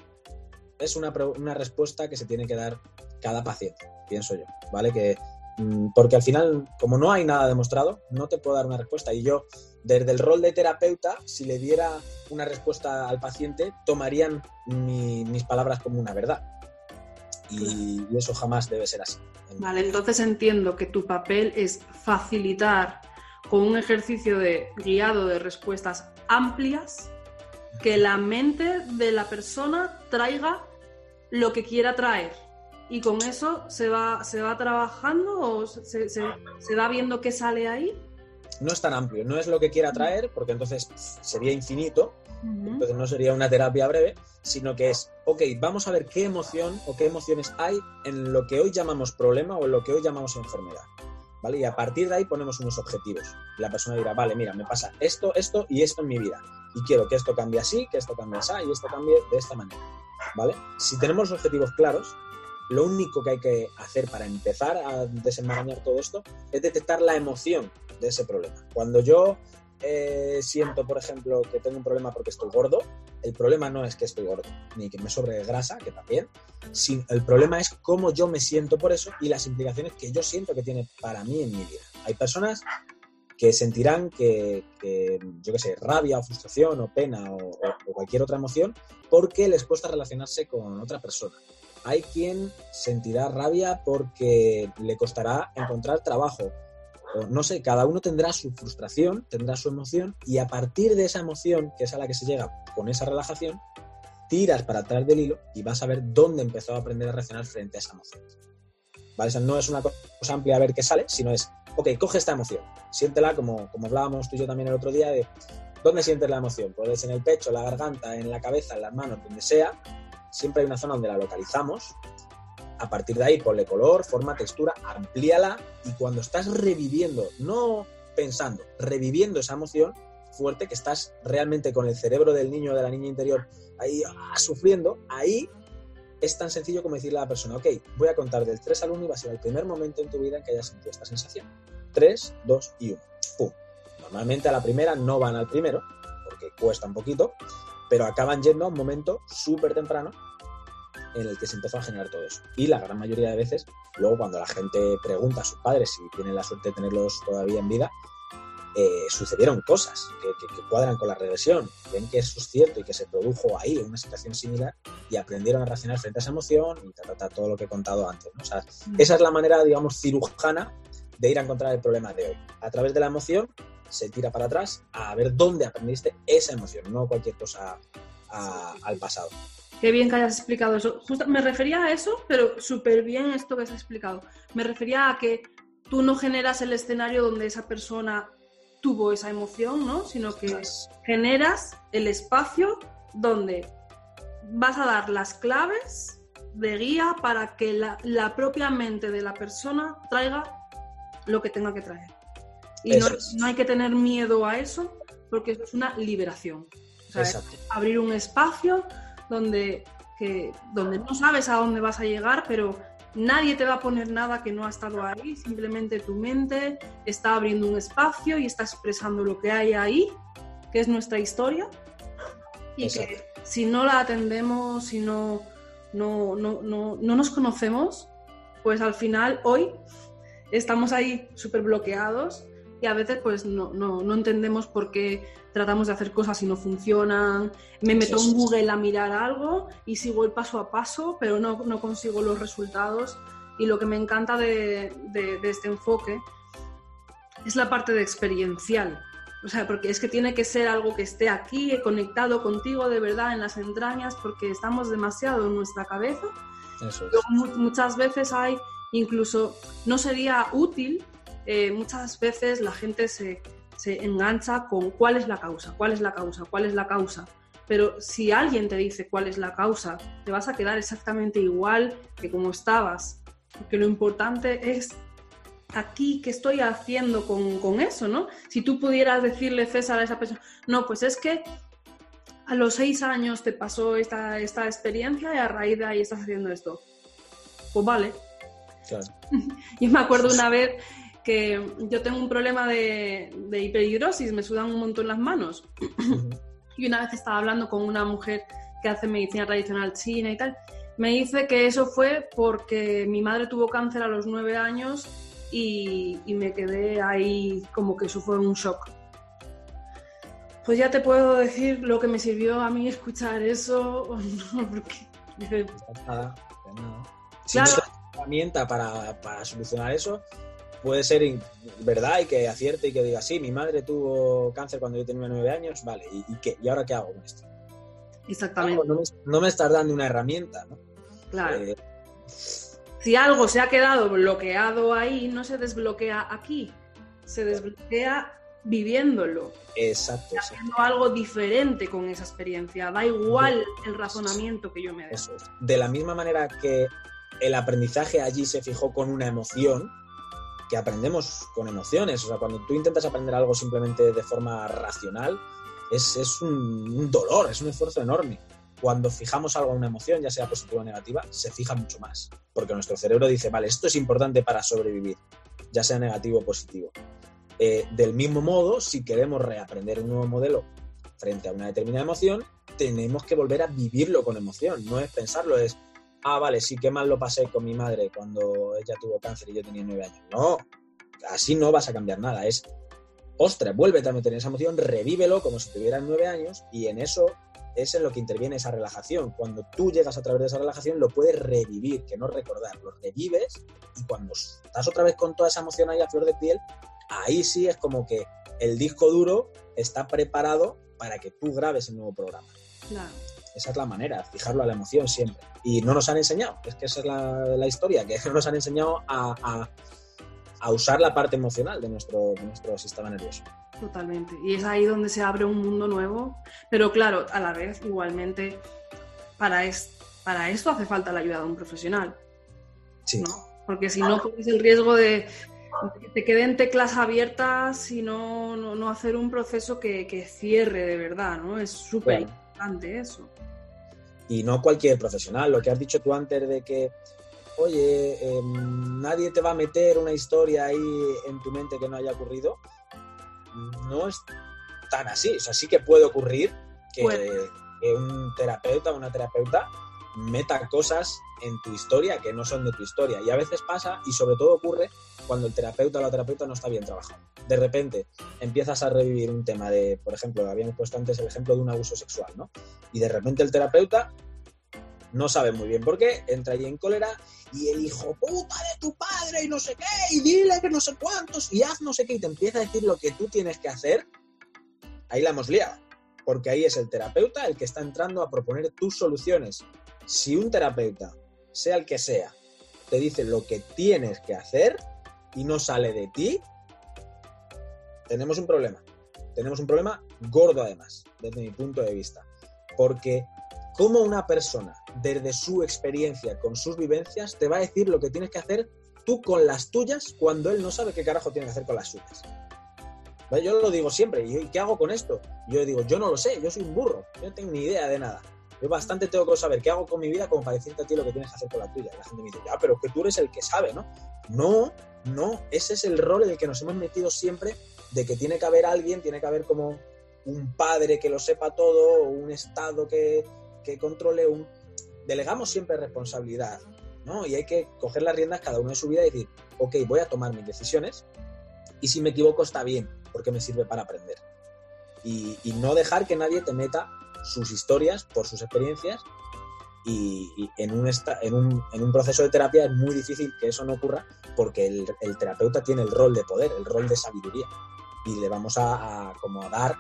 es una, una respuesta que se tiene que dar cada paciente, pienso yo, ¿vale? Que, porque al final, como no hay nada demostrado, no te puedo dar una respuesta. Y yo, desde el rol de terapeuta, si le diera una respuesta al paciente, tomarían mis palabras como una verdad. y, eso jamás debe ser así. Vale, entonces entiendo que tu papel es facilitar con un ejercicio de guiado de respuestas amplias que la mente de la persona traiga lo que quiera traer. Y con eso se va, se va trabajando o se, se va viendo qué sale ahí. No es tan amplio, no es lo que quiera traer, porque entonces sería infinito, entonces no sería una terapia breve, sino que es, ok, vamos a ver qué emoción o qué emociones hay en lo que hoy llamamos problema o en lo que hoy llamamos enfermedad. ¿Vale? Y a partir de ahí ponemos unos objetivos. La persona dirá, vale, mira, me pasa esto, esto y esto en mi vida. Y quiero que esto cambie así, que esto cambie así y esto cambie de esta manera. ¿Vale? Si tenemos los objetivos claros, lo único que hay que hacer para empezar a desenmarañar todo esto es detectar la emoción de ese problema. Cuando yo eh, siento, por ejemplo, que tengo un problema porque estoy gordo, el problema no es que estoy gordo, ni que me sobre grasa, que también, el problema es cómo yo me siento por eso y las implicaciones que yo siento que tiene para mí en mi vida. Hay personas que sentirán que, yo qué sé, rabia o frustración o pena o, o cualquier otra emoción porque les cuesta relacionarse con otra persona. Hay quien sentirá rabia porque le costará encontrar trabajo no sé, cada uno tendrá su frustración, tendrá su emoción y a partir de esa emoción, que es a la que se llega con esa relajación, tiras para atrás del hilo y vas a ver dónde empezó a aprender a reaccionar frente a esa emoción. ¿Vale? no es una cosa amplia a ver qué sale, sino es, ok, coge esta emoción, siéntela como, como hablábamos tú y yo también el otro día de dónde sientes la emoción. Puedes en el pecho, la garganta, en la cabeza, en las manos, donde sea. Siempre hay una zona donde la localizamos a partir de ahí ponle color, forma, textura, amplíala y cuando estás reviviendo, no pensando, reviviendo esa emoción fuerte que estás realmente con el cerebro del niño o de la niña interior ahí ah, sufriendo, ahí es tan sencillo como decirle a la persona, ok, voy a contar del 3 al 1 y va a ser el primer momento en tu vida en que hayas sentido esta sensación. 3, 2 y 1. ¡Pum! Normalmente a la primera no van al primero, porque cuesta un poquito, pero acaban yendo a un momento súper temprano en el que se empezó a generar todo eso. Y la gran mayoría de veces, luego cuando la gente pregunta a sus padres si tienen la suerte de tenerlos todavía en vida, eh, sucedieron cosas que, cuadran con la regresión, ven que eso es cierto y que se produjo ahí una situación similar y aprendieron a reaccionar frente a esa emoción y tratar todo lo que he contado antes. Mm. Esa es la manera, digamos, cirujana de ir a encontrar el problema de hoy. A través de la emoción se tira para atrás a ver dónde aprendiste esa emoción, no cualquier cosa al pasado. Qué bien que hayas explicado eso. me refería a eso, pero súper bien esto que has explicado. Me refería a que tú no generas el escenario donde esa persona tuvo esa emoción, ¿no? Sino que generas el espacio donde vas a dar las claves de guía para que la, propia mente de la persona traiga lo que tenga que traer. Y no, no, hay que tener miedo a eso porque es una liberación. O sea, abrir un espacio donde, donde no sabes a dónde vas a llegar, pero nadie te va a poner nada que no ha estado ahí, simplemente tu mente está abriendo un espacio y está expresando lo que hay ahí, que es nuestra historia, y que si no la atendemos, si no, no, no, no, no nos conocemos, pues al final hoy estamos ahí súper bloqueados y a veces pues no, no, no, entendemos por qué tratamos de hacer cosas y no funcionan. Me meto en Google a mirar algo y sigo el paso a paso, pero no, no consigo los resultados. Y lo que me encanta de, de, de, este enfoque es la parte de experiencial. O sea, porque es que tiene que ser algo que esté aquí, conectado contigo de verdad en las entrañas, porque estamos demasiado en nuestra cabeza. Eso es. Muchas veces hay, incluso, no sería útil eh, muchas veces la gente se, se engancha con cuál es la causa, cuál es la causa, cuál es la causa. Pero si alguien te dice cuál es la causa, te vas a quedar exactamente igual que como estabas. Porque lo importante es aquí qué estoy haciendo con, con, eso, ¿no? Si tú pudieras decirle, César, a esa persona, no, pues es que a los seis años te pasó esta, esta experiencia y a raíz de ahí estás haciendo esto. Pues vale. Claro. Yo me acuerdo una vez que yo tengo un problema de, de hiperhidrosis, me sudan un montón las manos. y una vez estaba hablando con una mujer que hace medicina tradicional china y tal, me dice que eso fue porque mi madre tuvo cáncer a los nueve años y, y me quedé ahí como que eso fue un shock. Pues ya te puedo decir lo que me sirvió a mí escuchar eso, porque dice... Nada, nada. Si claro. no herramienta para, para solucionar eso, puede ser verdad y que acierte y que diga, sí, mi madre tuvo cáncer cuando yo tenía nueve años, vale, ¿y, y qué? ¿Y ahora qué hago con esto? Exactamente. No, no, me, no me, estás dando una herramienta, ¿no? Claro. Eh... Si algo se ha quedado bloqueado ahí, no se desbloquea aquí, se desbloquea viviéndolo. Exacto. Haciendo exacto. algo diferente con esa experiencia. Da igual el razonamiento que yo me dé. Eso es. De la misma manera que el aprendizaje allí se fijó con una emoción, que aprendemos con emociones. O sea, cuando tú intentas aprender algo simplemente de forma racional, es, es un, dolor, es un esfuerzo enorme. Cuando fijamos algo a una emoción, ya sea positiva o negativa, se fija mucho más. Porque nuestro cerebro dice, vale, esto es importante para sobrevivir, ya sea negativo o positivo. Eh, del mismo modo, si queremos reaprender un nuevo modelo frente a una determinada emoción, tenemos que volver a vivirlo con emoción. No es pensarlo, es, ah, vale, sí, qué mal lo pasé con mi madre cuando ella tuvo cáncer y yo tenía nueve años. No, así no vas a cambiar nada. Es, ostras, vuélvete a meter esa emoción, revívelo como si tuvieras nueve años y en eso es en lo que interviene esa relajación. Cuando tú llegas a través de esa relajación, lo puedes revivir, que no recordar, lo revives y cuando estás otra vez con toda esa emoción ahí a flor de piel, ahí sí es como que el disco duro está preparado para que tú grabes el nuevo programa. Claro. Esa es la manera, fijarlo a la emoción siempre. Y no nos han enseñado, es que esa es la, la historia, que no nos han enseñado a, a, a, usar la parte emocional de nuestro, de nuestro sistema nervioso. Totalmente. Y es ahí donde se abre un mundo nuevo. Pero claro, a la vez, igualmente, para, es, para esto hace falta la ayuda de un profesional. Sí. ¿no? Porque si no, corres el riesgo de que te queden teclas abiertas y no, no, no hacer un proceso que, que, cierre de verdad, ¿no? Es súper. Importante eso. Y no cualquier profesional, lo que has dicho tú antes de que, oye, eh, nadie te va a meter una historia ahí en tu mente que no haya ocurrido, no es tan así. O sea, sí que puede ocurrir que un terapeuta o una terapeuta meta cosas en tu historia que no son de tu historia. Y a veces pasa, y sobre todo ocurre, cuando el terapeuta o la terapeuta no está bien trabajado. De repente empiezas a revivir un tema de, por ejemplo, habíamos puesto antes el ejemplo de un abuso sexual, ¿no? Y de repente el terapeuta no sabe muy bien por qué, entra ahí en cólera y el hijo puta de tu padre y no sé qué, y dile que no sé cuántos, y haz no sé qué, y te empieza a decir lo que tú tienes que hacer, ahí la hemos liado. Porque ahí es el terapeuta el que está entrando a proponer tus soluciones. Si un terapeuta, sea el que sea, te dice lo que tienes que hacer y no sale de ti, tenemos un problema. Tenemos un problema gordo además, desde mi punto de vista. Porque cómo una persona, desde su experiencia, con sus vivencias, te va a decir lo que tienes que hacer tú con las tuyas cuando él no sabe qué carajo tiene que hacer con las suyas. Yo lo digo siempre, ¿y qué hago con esto? Yo digo, yo no lo sé, yo soy un burro, yo no tengo ni idea de nada. Yo bastante tengo que saber qué hago con mi vida como para a ti lo que tienes que hacer con la tuya. Y la gente me dice, ya, pero que tú eres el que sabe, ¿no? No, no, ese es el rol en el que nos hemos metido siempre de que tiene que haber alguien, tiene que haber como un padre que lo sepa todo, un Estado que, que controle un... Delegamos siempre responsabilidad, ¿no? Y hay que coger las riendas cada uno de su vida y decir, ok, voy a tomar mis decisiones y si me equivoco está bien, porque me sirve para aprender. Y, no dejar que nadie te meta sus historias por sus experiencias y, en, un en, un, en, un, proceso de terapia es muy difícil que eso no ocurra porque el, el terapeuta tiene el rol de poder, el rol de sabiduría y le vamos a, como a dar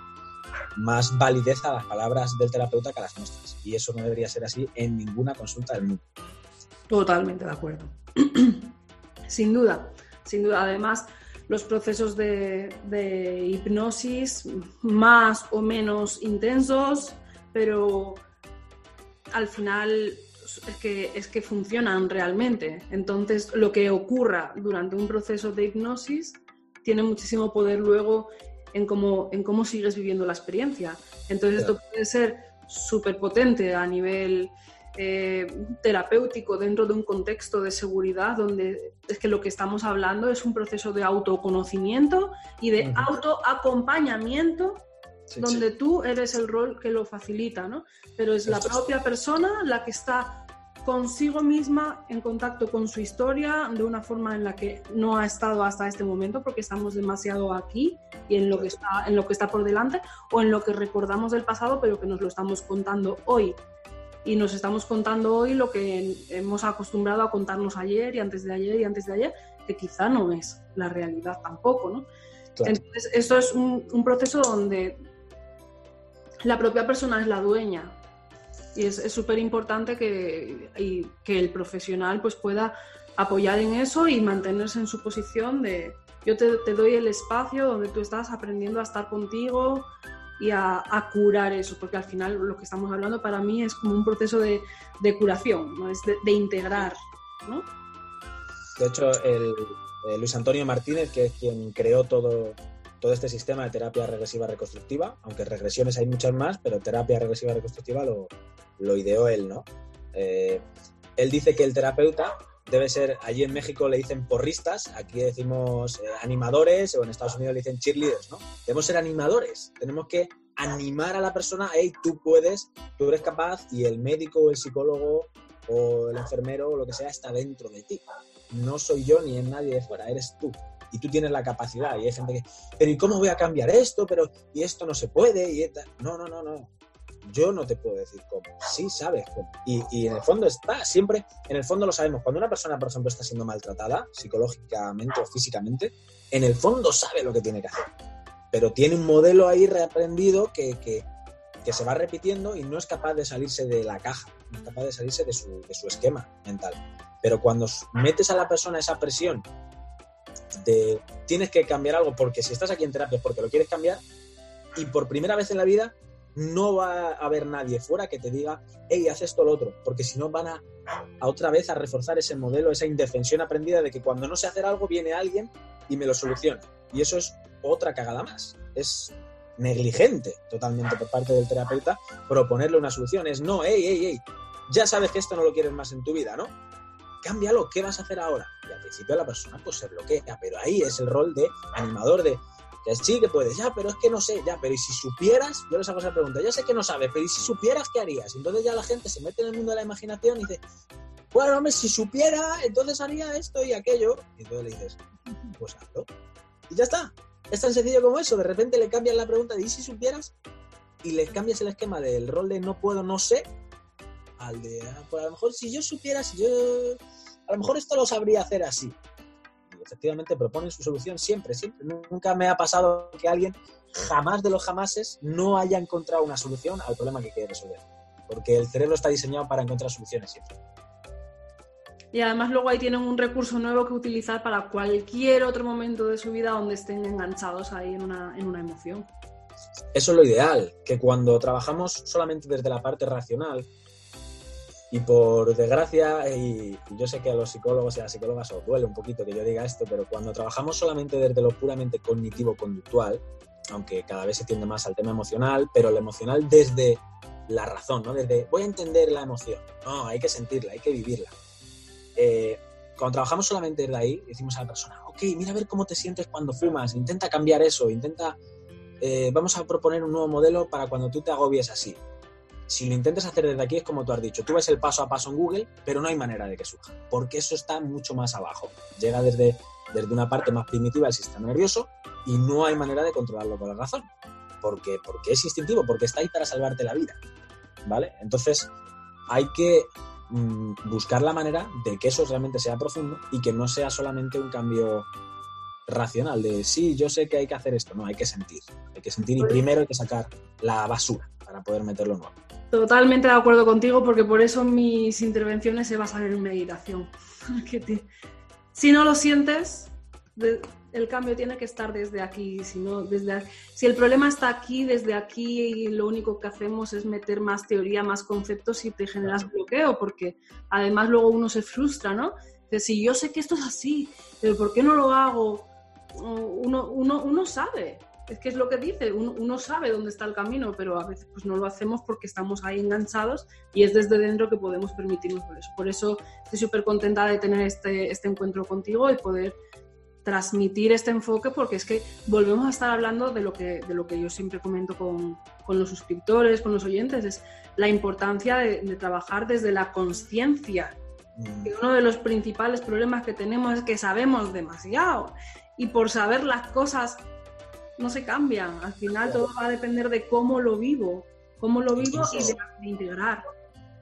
más validez a las palabras del terapeuta que a las nuestras. Y eso no debería ser así en ninguna consulta del mundo. Totalmente de acuerdo. sin duda, sin duda. Además, los procesos de, hipnosis más o menos intensos, pero al final es que, es que funcionan realmente. Entonces, lo que ocurra durante un proceso de hipnosis tiene muchísimo poder luego en cómo, en cómo sigues viviendo la experiencia. Entonces, esto puede ser súper potente a nivel eh, terapéutico dentro de un contexto de seguridad donde es que lo que estamos hablando es un proceso de autoconocimiento y de autoacompañamiento donde tú eres el rol que lo facilita, ¿no? Pero es la propia persona la que está consigo misma en contacto con su historia de una forma en la que no ha estado hasta este momento porque estamos demasiado aquí y en lo que está en lo que está por delante o en lo que recordamos del pasado pero que nos lo estamos contando hoy y nos estamos contando hoy lo que hemos acostumbrado a contarnos ayer y antes de ayer y antes de ayer, que quizá no es la realidad tampoco, ¿no? Entonces, esto es un, proceso donde la propia persona es la dueña y es súper importante que, que el profesional pues pueda apoyar en eso y mantenerse en su posición de yo te, doy el espacio donde tú estás aprendiendo a estar contigo, y a, curar eso, porque al final lo que estamos hablando para mí es como un proceso de, curación, ¿no? es de, integrar. ¿no? De hecho, el, Luis Antonio Martínez, que es quien creó todo, todo este sistema de terapia regresiva reconstructiva, aunque regresiones hay muchas más, pero terapia regresiva reconstructiva lo, lo ideó él, ¿no? Eh, él dice que el terapeuta debe ser, allí en México le dicen porristas, aquí decimos eh, animadores, o en Estados Unidos le dicen cheerleaders, ¿no? Debemos ser animadores, tenemos que animar a la persona, hey, tú puedes, tú eres capaz, y el médico o el psicólogo o el enfermero o lo que sea está dentro de ti. No soy yo ni es nadie de fuera, eres tú. Y tú tienes la capacidad. Y hay gente que, pero ¿y cómo voy a cambiar esto? Pero, y esto no se puede. Y No, no, no, no yo no te puedo decir cómo. Sí sabes cómo. Y, en el fondo está, siempre, en el fondo lo sabemos. Cuando una persona, por ejemplo, está siendo maltratada, psicológicamente o físicamente, en el fondo sabe lo que tiene que hacer. Pero tiene un modelo ahí reaprendido que, que, se va repitiendo y no es capaz de salirse de la caja, no es capaz de salirse de su, de su esquema mental. Pero cuando metes a la persona esa presión de tienes que cambiar algo porque si estás aquí en terapia es porque lo quieres cambiar y por primera vez en la vida no va a haber nadie fuera que te diga, hey, haz esto o lo otro, porque si no van a, otra vez a reforzar ese modelo, esa indefensión aprendida de que cuando no sé hacer algo viene alguien y me lo soluciona. Y eso es otra cagada más. Es negligente totalmente por parte del terapeuta proponerle una solución. Es no, hey, hey, hey, ya sabes que esto no lo quieres más en tu vida, ¿no? Cámbialo, ¿qué vas a hacer ahora? Y al principio la persona pues se bloquea, pero ahí es el rol de animador de que sí, que puedes, ya, pero es que no sé, ya, pero ¿y si supieras? Yo les hago esa pregunta, ya sé que no sabes, pero ¿y si supieras qué harías? Entonces ya la gente se mete en el mundo de la imaginación y dice, bueno, hombre, si supiera, entonces haría esto y aquello. Y entonces le dices, pues hazlo. Y ya está. Es tan sencillo como eso. De repente le cambias la pregunta de ¿y si supieras? Y le cambias el esquema del rol de no puedo, no sé, al de, pues a lo mejor si yo supiera, si yo... A lo mejor esto lo sabría hacer así efectivamente proponen su solución siempre, siempre. Nunca me ha pasado que alguien jamás de los jamases no haya encontrado una solución al problema que quiere resolver. Porque el cerebro está diseñado para encontrar soluciones siempre. Y además luego ahí tienen un recurso nuevo que utilizar para cualquier otro momento de su vida donde estén enganchados ahí en una, en una emoción. Eso es lo ideal, que cuando trabajamos solamente desde la parte racional, y por desgracia, y yo sé que a los psicólogos y a las psicólogas os duele un poquito que yo diga esto, pero cuando trabajamos solamente desde lo puramente cognitivo-conductual, aunque cada vez se tiende más al tema emocional, pero el emocional desde la razón, ¿no? Desde voy a entender la emoción. No, hay que sentirla, hay que vivirla. Eh, cuando trabajamos solamente desde ahí, decimos a la persona, ok, mira a ver cómo te sientes cuando fumas, intenta cambiar eso, intenta, eh, vamos a proponer un nuevo modelo para cuando tú te agobies así. Si lo intentas hacer desde aquí es como tú has dicho, tú ves el paso a paso en Google, pero no hay manera de que surja, porque eso está mucho más abajo. Llega desde, desde una parte más primitiva del sistema nervioso y no hay manera de controlarlo con la razón, porque, porque es instintivo, porque está ahí para salvarte la vida. ¿Vale? Entonces, hay que mm, buscar la manera de que eso realmente sea profundo y que no sea solamente un cambio racional de sí, yo sé que hay que hacer esto, no, hay que sentir, hay que sentir y primero hay que sacar la basura para poder meterlo nuevo. Totalmente de acuerdo contigo porque por eso mis intervenciones se basan en meditación. si no lo sientes, el cambio tiene que estar desde aquí, si, desde, si el problema está aquí, desde aquí y lo único que hacemos es meter más teoría, más conceptos y te generas bloqueo, porque además luego uno se frustra, ¿no? De si yo sé que esto es así, pero ¿por qué no lo hago? Uno, uno, uno sabe, es que es lo que dice, uno, sabe dónde está el camino, pero a veces pues no lo hacemos porque estamos ahí enganchados y es desde dentro que podemos permitirnos por eso. Por eso estoy súper contenta de tener este, este encuentro contigo y poder transmitir este enfoque porque es que volvemos a estar hablando de lo que, de lo que yo siempre comento con, con los suscriptores, con los oyentes, es la importancia de, trabajar desde la conciencia. Mm. Uno de los principales problemas que tenemos es que sabemos demasiado y por saber las cosas no se cambian. Al final todo va a depender de cómo lo vivo, cómo lo vivo y de integrar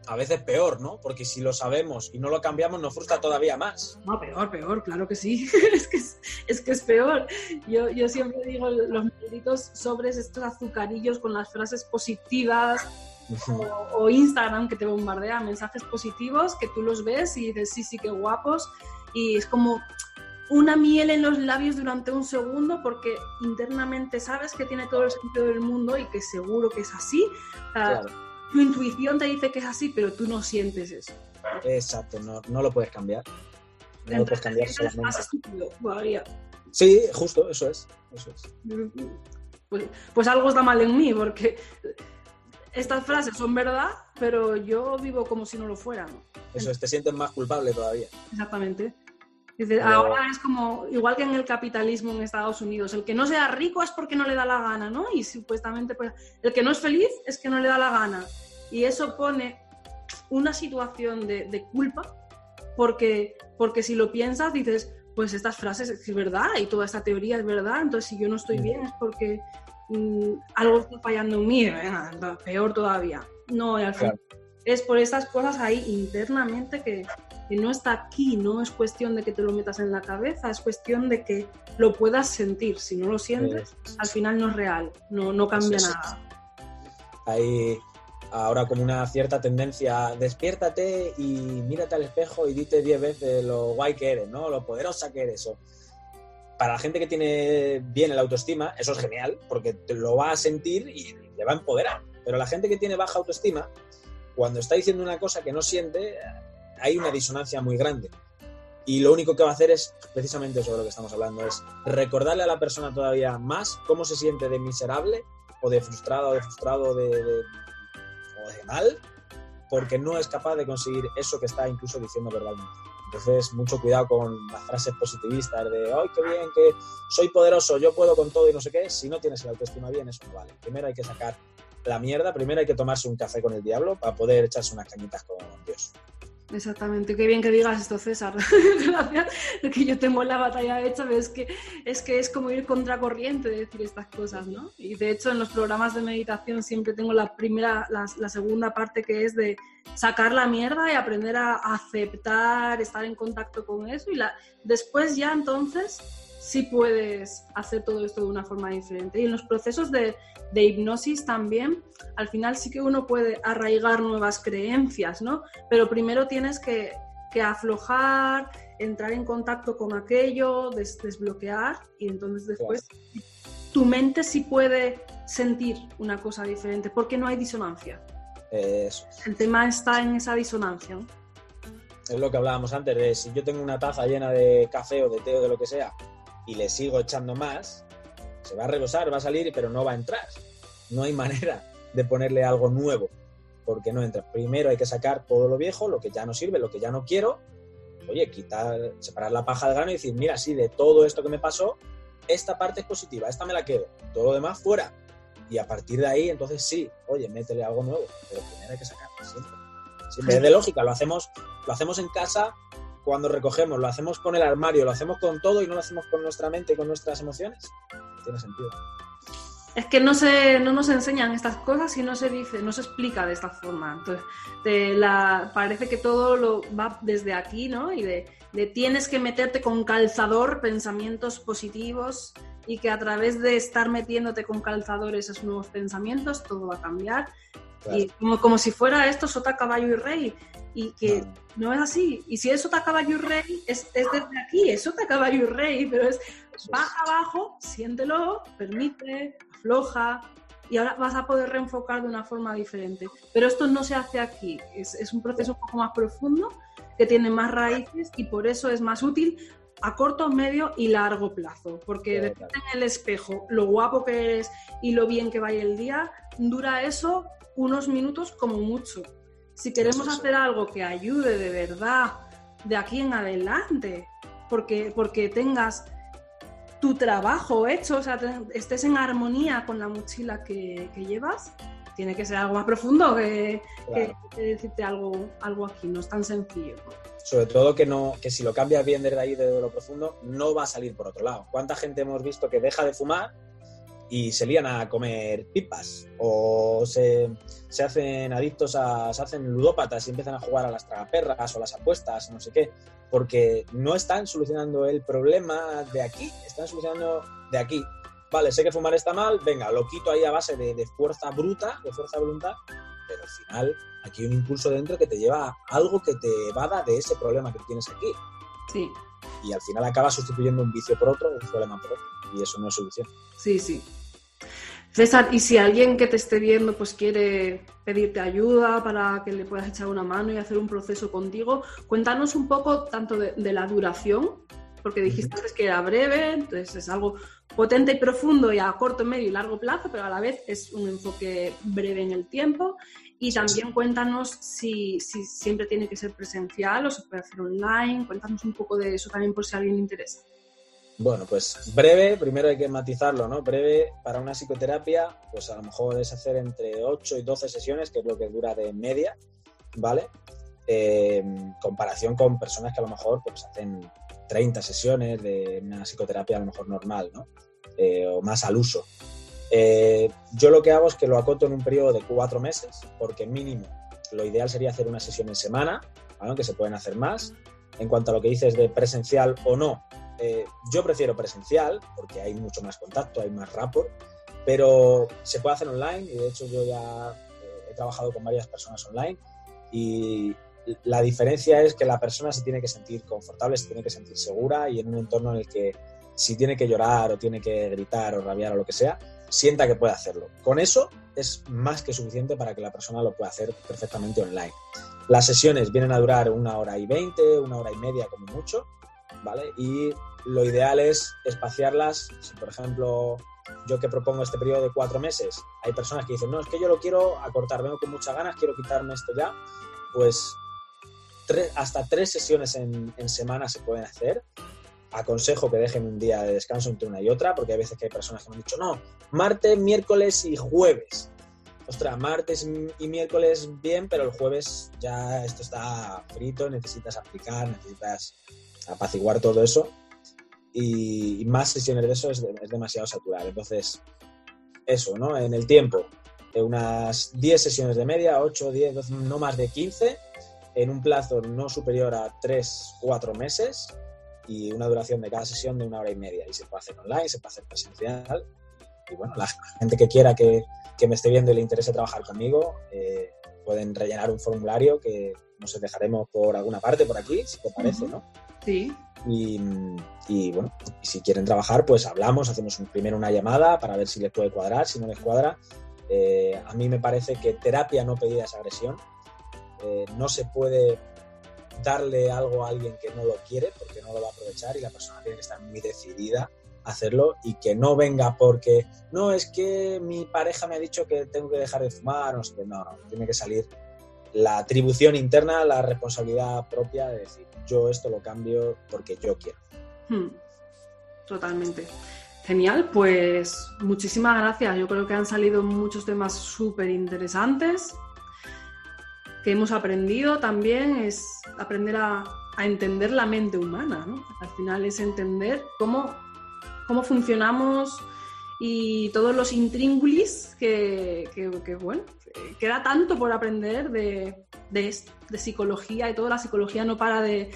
a veces peor, ¿no? Porque si lo sabemos y no lo cambiamos, nos frustra todavía más. No, peor, peor, claro que sí. es, que es, que es peor. Yo, yo siempre digo los malditos sobres, estos azucarillos con las frases positivas. o, Instagram que te bombardea mensajes positivos que tú los ves y dices sí, sí, qué guapos y es como una miel en los labios durante un segundo porque internamente sabes que tiene todo el sentido del mundo y que seguro que es así. claro tu intuición te dice que es así, pero tú no sientes eso. Exacto, no, no lo puedes cambiar. No lo puedes cambiar solamente. Sí, justo, eso es. Eso es. Pues, pues, algo está mal en mí, porque estas frases son verdad, pero yo vivo como si no lo fueran. Eso es, te sientes más culpable todavía. Exactamente. Ahora es como, igual que en el capitalismo en Estados Unidos, el que no sea rico es porque no le da la gana, ¿no? Y supuestamente, pues, el que no es feliz es que no le da la gana. Y eso pone una situación de, culpa, porque, porque si lo piensas, dices, pues estas frases es verdad y toda esta teoría es verdad, entonces si yo no estoy bien es porque mm, algo está fallando en mí, peor todavía. No, al final es por estas cosas ahí internamente que, que no está aquí, no es cuestión de que te lo metas en la cabeza, es cuestión de que lo puedas sentir. Si no lo sientes, al final no es real, no, no cambia nada. Hay ahora como una cierta tendencia, despiértate y mírate al espejo y dite diez veces lo guay que eres, ¿no? Lo poderosa que eres. Para la gente que tiene bien el autoestima, eso es genial, porque te lo va a sentir y le va a empoderar. Pero la gente que tiene baja autoestima, cuando está diciendo una cosa que no siente, hay una disonancia muy grande. Y lo único que va a hacer es, precisamente sobre lo que estamos hablando, es recordarle a la persona todavía más cómo se siente de miserable o de frustrado o de frustrado de, o de mal, porque no es capaz de conseguir eso que está incluso diciendo verbalmente. Entonces, mucho cuidado con las frases positivistas de, ¡ay, qué bien, que soy poderoso, yo puedo con todo y no sé qué! Si no tienes el autoestima bien, eso no vale. Primero hay que sacar la mierda, primero hay que tomarse un café con el diablo para poder echarse unas cañitas con Dios. Exactamente, qué bien que digas esto, César. Gracias, que yo tengo la batalla hecha, pero es que, es que es como ir contracorriente de decir estas cosas, ¿no? Y de hecho en los programas de meditación siempre tengo la primera, la, la segunda parte que es de sacar la mierda y aprender a aceptar, estar en contacto con eso y la, después ya entonces sí puedes hacer todo esto de una forma diferente. Y en los procesos de, de, hipnosis también, al final sí que uno puede arraigar nuevas creencias, ¿no? Pero primero tienes que, que aflojar, entrar en contacto con aquello, desbloquear y entonces después tu mente sí puede sentir una cosa diferente porque no hay disonancia. Eso. El tema está en esa disonancia. Es lo que hablábamos antes de si yo tengo una taza llena de café o de té o de lo que sea y le sigo echando más, se va a rebosar, va a salir, pero no va a entrar. No hay manera de ponerle algo nuevo porque no entra. Primero hay que sacar todo lo viejo, lo que ya no sirve, lo que ya no quiero. Oye, quitar, separar la paja del grano y decir, mira, sí, de todo esto que me pasó, esta parte es positiva, esta me la quedo, todo lo demás fuera. Y a partir de ahí, entonces sí, oye, métele algo nuevo, pero primero hay que sacarlo siempre. Siempre es de lógica, lo hacemos, lo hacemos en casa cuando recogemos, lo hacemos con el armario, lo hacemos con todo y no lo hacemos con nuestra mente y con nuestras emociones. Tiene sentido. Es que no, se, no nos enseñan estas cosas y no se dice, no se explica de esta forma. Entonces, la, parece que todo lo va desde aquí, ¿no? Y de, de, tienes que meterte con calzador pensamientos positivos y que a través de estar metiéndote con calzador esos nuevos pensamientos, todo va a cambiar. Y como, como si fuera esto sota, caballo y rey. Y que no. es así. Y si es sota, caballo y rey, es, es desde aquí, es sota, caballo y rey, pero es baja abajo, siéntelo, permite, afloja, y ahora vas a poder reenfocar de una forma diferente. Pero esto no se hace aquí, es, es, un proceso un poco más profundo que tiene más raíces y por eso es más útil a corto, medio y largo plazo, porque de en el espejo lo guapo que eres y lo bien que vaya el día, dura eso unos minutos como mucho. Si queremos hacer algo que ayude de verdad de aquí en adelante, porque, porque tengas tu trabajo hecho, o sea, estés en armonía con la mochila que, llevas, tiene que ser algo más profundo que, decirte algo, algo aquí, no es tan sencillo. Sobre todo que no, que si lo cambias bien desde ahí, desde lo profundo, no va a salir por otro lado. ¿Cuánta gente hemos visto que deja de fumar y se lían a comer pipas o se, hacen adictos a, se hacen ludópatas y empiezan a jugar a las tragaperras o las apuestas, no sé qué, porque no están solucionando el problema de aquí, están solucionando de aquí. Vale, sé que fumar está mal, venga, lo quito ahí a base de, de fuerza bruta, de fuerza voluntad, pero al final aquí hay un impulso dentro que te lleva a algo que te evada de ese problema que tienes aquí. Sí. Y al final acaba sustituyendo un vicio por otro, un problema por otro y eso no es solución. Sí, sí. César, y si alguien que te esté viendo pues quiere pedirte ayuda para que le puedas echar una mano y hacer un proceso contigo, cuéntanos un poco tanto de, la duración, porque dijiste antes que era breve, entonces es algo potente y profundo y a corto, medio y largo plazo, pero a la vez es un enfoque breve en el tiempo. Y también cuéntanos si, si siempre tiene que ser presencial o se puede hacer online, cuéntanos un poco de eso también por si a alguien le interesa. Bueno, pues breve, primero hay que matizarlo, ¿no? Breve para una psicoterapia, pues a lo mejor es hacer entre 8 y 12 sesiones, que es lo que dura de media, ¿vale? En comparación con personas que a lo mejor pues hacen 30 sesiones de una psicoterapia a lo mejor normal, ¿no? Eh, o más al uso. Eh, yo lo que hago es que lo acoto en un periodo de cuatro meses, porque mínimo lo ideal sería hacer una sesión en semana, aunque se pueden hacer más. En cuanto a lo que dices de presencial o no, eh, yo prefiero presencial porque hay mucho más contacto, hay más rapport, pero se puede hacer online y de hecho yo ya he trabajado con varias personas online y la diferencia es que la persona se tiene que sentir confortable, se tiene que sentir segura y en un entorno en el que si tiene que llorar o tiene que gritar o rabiar o lo que sea, sienta que puede hacerlo. Con eso es más que suficiente para que la persona lo pueda hacer perfectamente online. Las sesiones vienen a durar una hora y veinte, una hora y media como mucho ¿vale? Y lo ideal es espaciarlas, si por ejemplo yo que propongo este periodo de cuatro meses, hay personas que dicen, no, es que yo lo quiero acortar, vengo con muchas ganas, quiero quitarme esto ya, pues hasta tres sesiones en, semana se pueden hacer. Aconsejo que dejen un día de descanso entre una y otra, porque hay veces que hay personas que me han dicho, no, martes, miércoles y jueves. Ostras, martes y miércoles bien, pero el jueves ya esto está frito, necesitas aplicar, necesitas apaciguar todo eso. Y, más sesiones de eso es, demasiado saturar. Entonces, eso, ¿no? En el tiempo, unas 10 sesiones de media, 8, 10, no más de 15, en un plazo no superior a 3, 4 meses y una duración de cada sesión de una hora y media. Y se puede hacer online, se puede hacer presencial. Y bueno, la gente que quiera que, que me esté viendo y le interese trabajar conmigo, eh, pueden rellenar un formulario que nos dejaremos por alguna parte por aquí, si te parece, ¿no? Sí. Y, bueno, si quieren trabajar, pues hablamos, hacemos primero una llamada para ver si les puede cuadrar, si no les cuadra. Eh, a mí me parece que terapia no pedida es agresión. Eh, no se puede darle algo a alguien que no lo quiere porque no lo va a aprovechar y la persona tiene que estar muy decidida hacerlo y que no venga porque, no, es que mi pareja me ha dicho que tengo que dejar de fumar, no sé, no, no, tiene que salir la atribución interna, la responsabilidad propia de decir, yo esto lo cambio porque yo quiero. Hmm. Totalmente. Genial, pues muchísimas gracias. Yo creo que han salido muchos temas súper interesantes que hemos aprendido también, es aprender a, entender la mente humana. ¿no? Al final es entender cómo, cómo funcionamos y todos los intríngulis que, que, bueno, queda tanto por aprender de, de, de psicología y toda la psicología no para de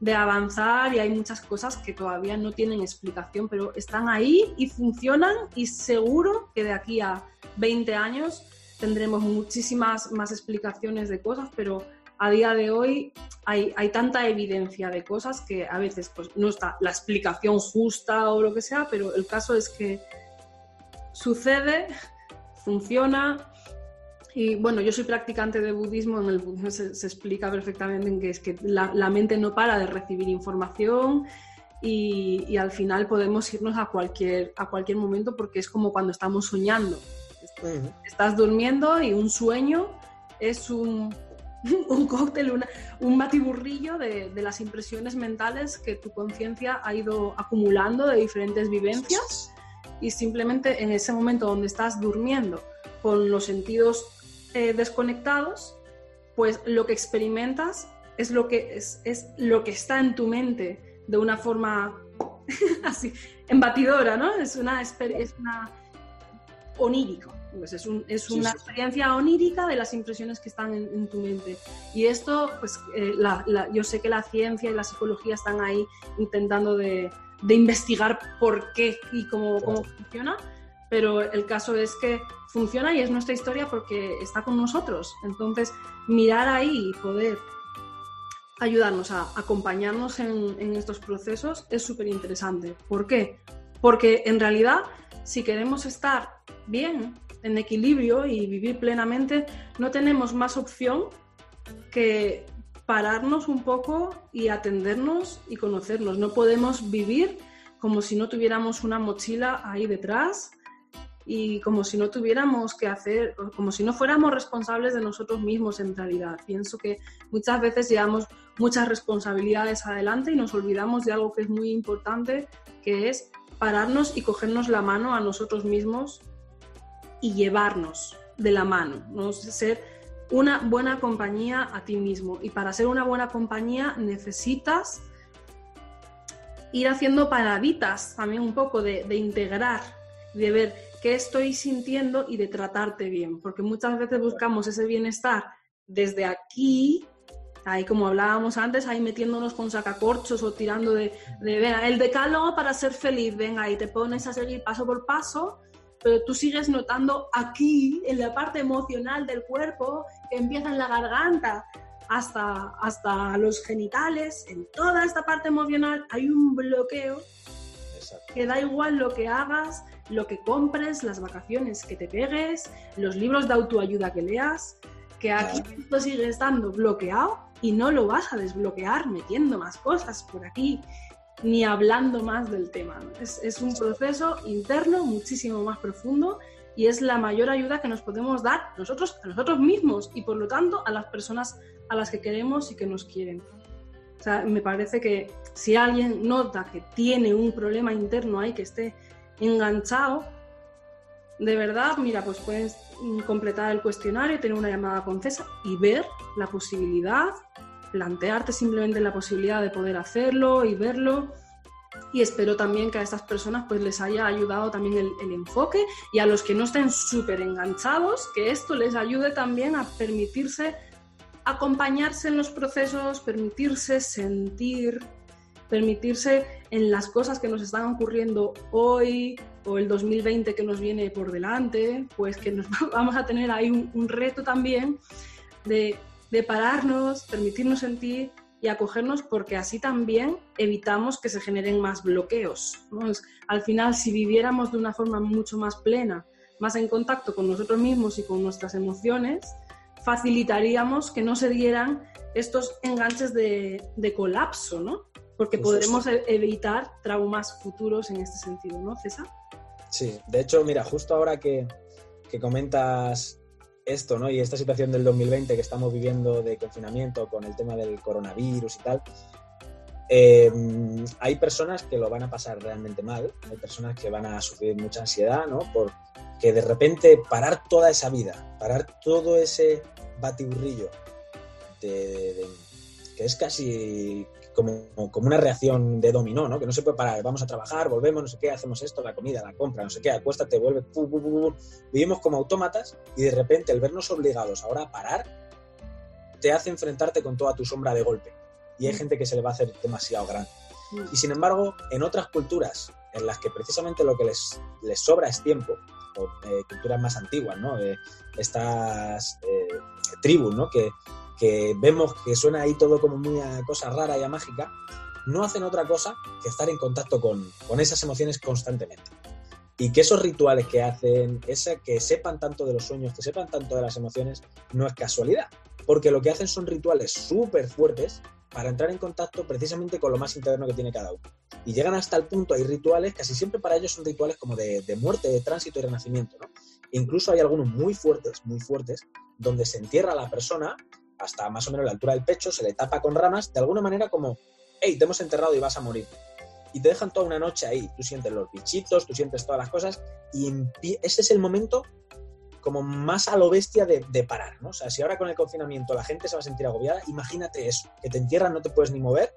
de avanzar y hay muchas cosas que todavía no tienen explicación, pero están ahí y funcionan y seguro que de aquí a 20 años tendremos muchísimas más explicaciones de cosas, pero a día de hoy hay, hay, tanta evidencia de cosas que a veces pues, no está la explicación justa o lo que sea, pero el caso es que sucede, funciona y bueno, yo soy practicante de budismo, en el budismo se, explica perfectamente en que es que la, mente no para de recibir información y, al final podemos irnos a cualquier, a cualquier momento porque es como cuando estamos soñando. Estás durmiendo y un sueño es un, un cóctel, un batiburrillo de, de, las impresiones mentales que tu conciencia ha ido acumulando de diferentes vivencias y simplemente en ese momento donde estás durmiendo con los sentidos eh, desconectados, pues lo que experimentas es lo que, es, es, lo que está en tu mente de una forma así, embatidora, ¿no? Es una, es una onírico. Pues es, un, es una experiencia onírica de las impresiones que están en, tu mente. Y esto, pues eh, la, yo sé que la ciencia y la psicología están ahí intentando de, de investigar por qué y cómo, cómo funciona, pero el caso es que funciona y es nuestra historia porque está con nosotros. Entonces, mirar ahí y poder ayudarnos a acompañarnos en, estos procesos es súper interesante. ¿Por qué? Porque en realidad, si queremos estar bien, en equilibrio y vivir plenamente, no tenemos más opción que pararnos un poco y atendernos y conocernos. No podemos vivir como si no tuviéramos una mochila ahí detrás y como si no tuviéramos que hacer, como si no fuéramos responsables de nosotros mismos en realidad. Pienso que muchas veces llevamos muchas responsabilidades adelante y nos olvidamos de algo que es muy importante, que es pararnos y cogernos la mano a nosotros mismos y llevarnos de la mano, ¿no? ser una buena compañía a ti mismo. Y para ser una buena compañía necesitas ir haciendo paraditas también un poco de, de integrar, de ver qué estoy sintiendo y de tratarte bien, porque muchas veces buscamos ese bienestar desde aquí, ahí como hablábamos antes, ahí metiéndonos con sacacorchos o tirando de, el decálogo para ser feliz, venga, y te pones a seguir paso por paso, pero tú sigues notando aquí, en la parte emocional del cuerpo, que empieza en la garganta, hasta, hasta los genitales, en toda esta parte emocional hay un bloqueo que da igual lo que hagas, lo que compres, las vacaciones que te pegues, los libros de autoayuda que leas, que aquí esto sigue estando bloqueado y no lo vas a desbloquear metiendo más cosas por aquí ni hablando más del tema. Es, un proceso interno muchísimo más profundo y es la mayor ayuda que nos podemos dar nosotros a nosotros mismos y por lo tanto a las personas a las que queremos y que nos quieren. Me parece que si alguien nota que tiene un problema interno ahí que esté enganchado, de verdad, mira, pues puedes completar el cuestionario, tener una llamada con César y ver la posibilidad, plantearte simplemente la posibilidad de poder hacerlo y verlo. Y espero también que a estas personas pues les haya ayudado también el, enfoque y a los que no estén súper enganchados, que esto les ayude también a permitirse acompañarse en los procesos, permitirse sentir, permitirse en las cosas que nos están ocurriendo hoy o el 2020 que nos viene por delante, pues que nos vamos a tener ahí un, reto también de, pararnos, permitirnos sentir y acogernos porque así también evitamos que se generen más bloqueos. al final, si viviéramos de una forma mucho más plena, más en contacto con nosotros mismos y con nuestras emociones, facilitaríamos que no se dieran estos enganches de, de colapso, ¿no? porque podremos e-, evitar traumas futuros en este sentido, ¿no, César? Sí, de hecho, mira, justo ahora que, que comentas esto, ¿no? Y esta situación del 2020 que estamos viviendo de confinamiento con el tema del coronavirus y tal, eh, hay personas que lo van a pasar realmente mal, hay personas que van a sufrir mucha ansiedad, ¿no? Porque de repente parar toda esa vida, parar todo ese batiburrillo de, que es casi como, como, una reacción de dominó, ¿no? Que no se puede parar, vamos a trabajar, volvemos, no sé qué, hacemos esto, la comida, la compra, no sé qué, acuéstate, vuelve, vivimos como autómatas y de repente el vernos obligados ahora a parar te hace enfrentarte con toda tu sombra de golpe. Y hay mm. gente que se le va a hacer demasiado grande. Mm. Y sin embargo, en otras culturas en las que precisamente lo que les, les sobra es tiempo, o eh, culturas más antiguas, ¿no? De estas eh, tribus, ¿no? Que, que vemos que suena ahí todo como muy a cosa rara y a mágica, no hacen otra cosa que estar en contacto con, con esas emociones constantemente. Y que esos rituales que hacen, ese, que sepan tanto de los sueños, que sepan tanto de las emociones, no es casualidad. Porque lo que hacen son rituales súper fuertes para entrar en contacto precisamente con lo más interno que tiene cada uno. Y llegan hasta el punto, hay rituales, casi siempre para ellos son rituales como de, de muerte, de tránsito y renacimiento. ¿no? Incluso hay algunos muy fuertes, muy fuertes, donde se entierra a la persona hasta más o menos la altura del pecho, se le tapa con ramas, de alguna manera como, hey, te hemos enterrado y vas a morir. Y te dejan toda una noche ahí, tú sientes los bichitos, tú sientes todas las cosas, y ese es el momento como más a lo bestia de, parar, ¿no? O sea, si ahora con el confinamiento la gente se va a sentir agobiada, imagínate eso, que te entierran, no te puedes ni mover,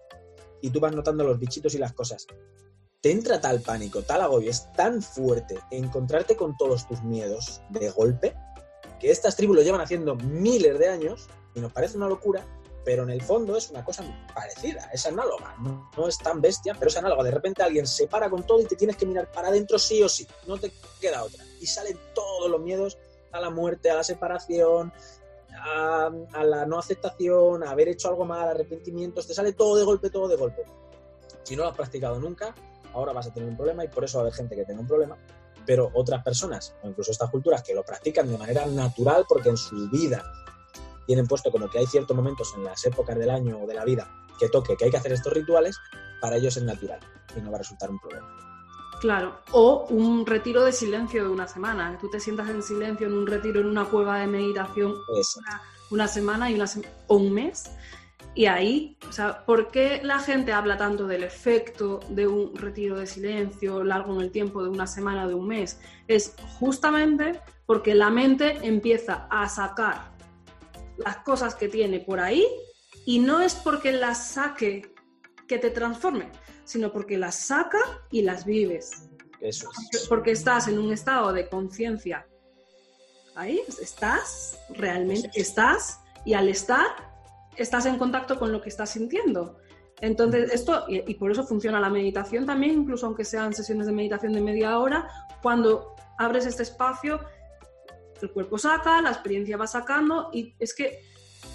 y tú vas notando los bichitos y las cosas. Te entra tal pánico, tal agobio, es tan fuerte encontrarte con todos tus miedos de golpe, que estas tribus lo llevan haciendo miles de años y nos parece una locura, pero en el fondo es una cosa parecida, es análoga, no, es tan bestia, pero es análoga. De repente alguien se para con todo y te tienes que mirar para adentro sí o sí, no te queda otra. Y salen todos los miedos a la muerte, a la separación, a, la no aceptación, a haber hecho algo mal, arrepentimientos, te sale todo de golpe, todo de golpe. Si no lo has practicado nunca, ahora vas a tener un problema y por eso va a haber gente que tenga un problema, pero otras personas, o incluso estas culturas que lo practican de manera natural porque en su vida tienen puesto como que hay ciertos momentos en las épocas del año o de la vida que toque que hay que hacer estos rituales, para ellos es natural y no va a resultar un problema. Claro, o un retiro de silencio de una semana, que tú te sientas en silencio en un retiro, en una cueva de meditación una, semana y una o un mes. Y ahí, o sea, ¿por qué la gente habla tanto del efecto de un retiro de silencio largo en el tiempo de una semana o de un mes? Es justamente porque la mente empieza a sacar las cosas que tiene por ahí y no es porque las saque que te transforme, sino porque las saca y las vives. Eso Porque estás en un estado de conciencia. Ahí estás, realmente estás, y al estar, estás en contacto con lo que estás sintiendo. Entonces, esto, y, y, por eso funciona la meditación también, incluso aunque sean sesiones de meditación de media hora, cuando abres este espacio el cuerpo saca, la experiencia va sacando y es que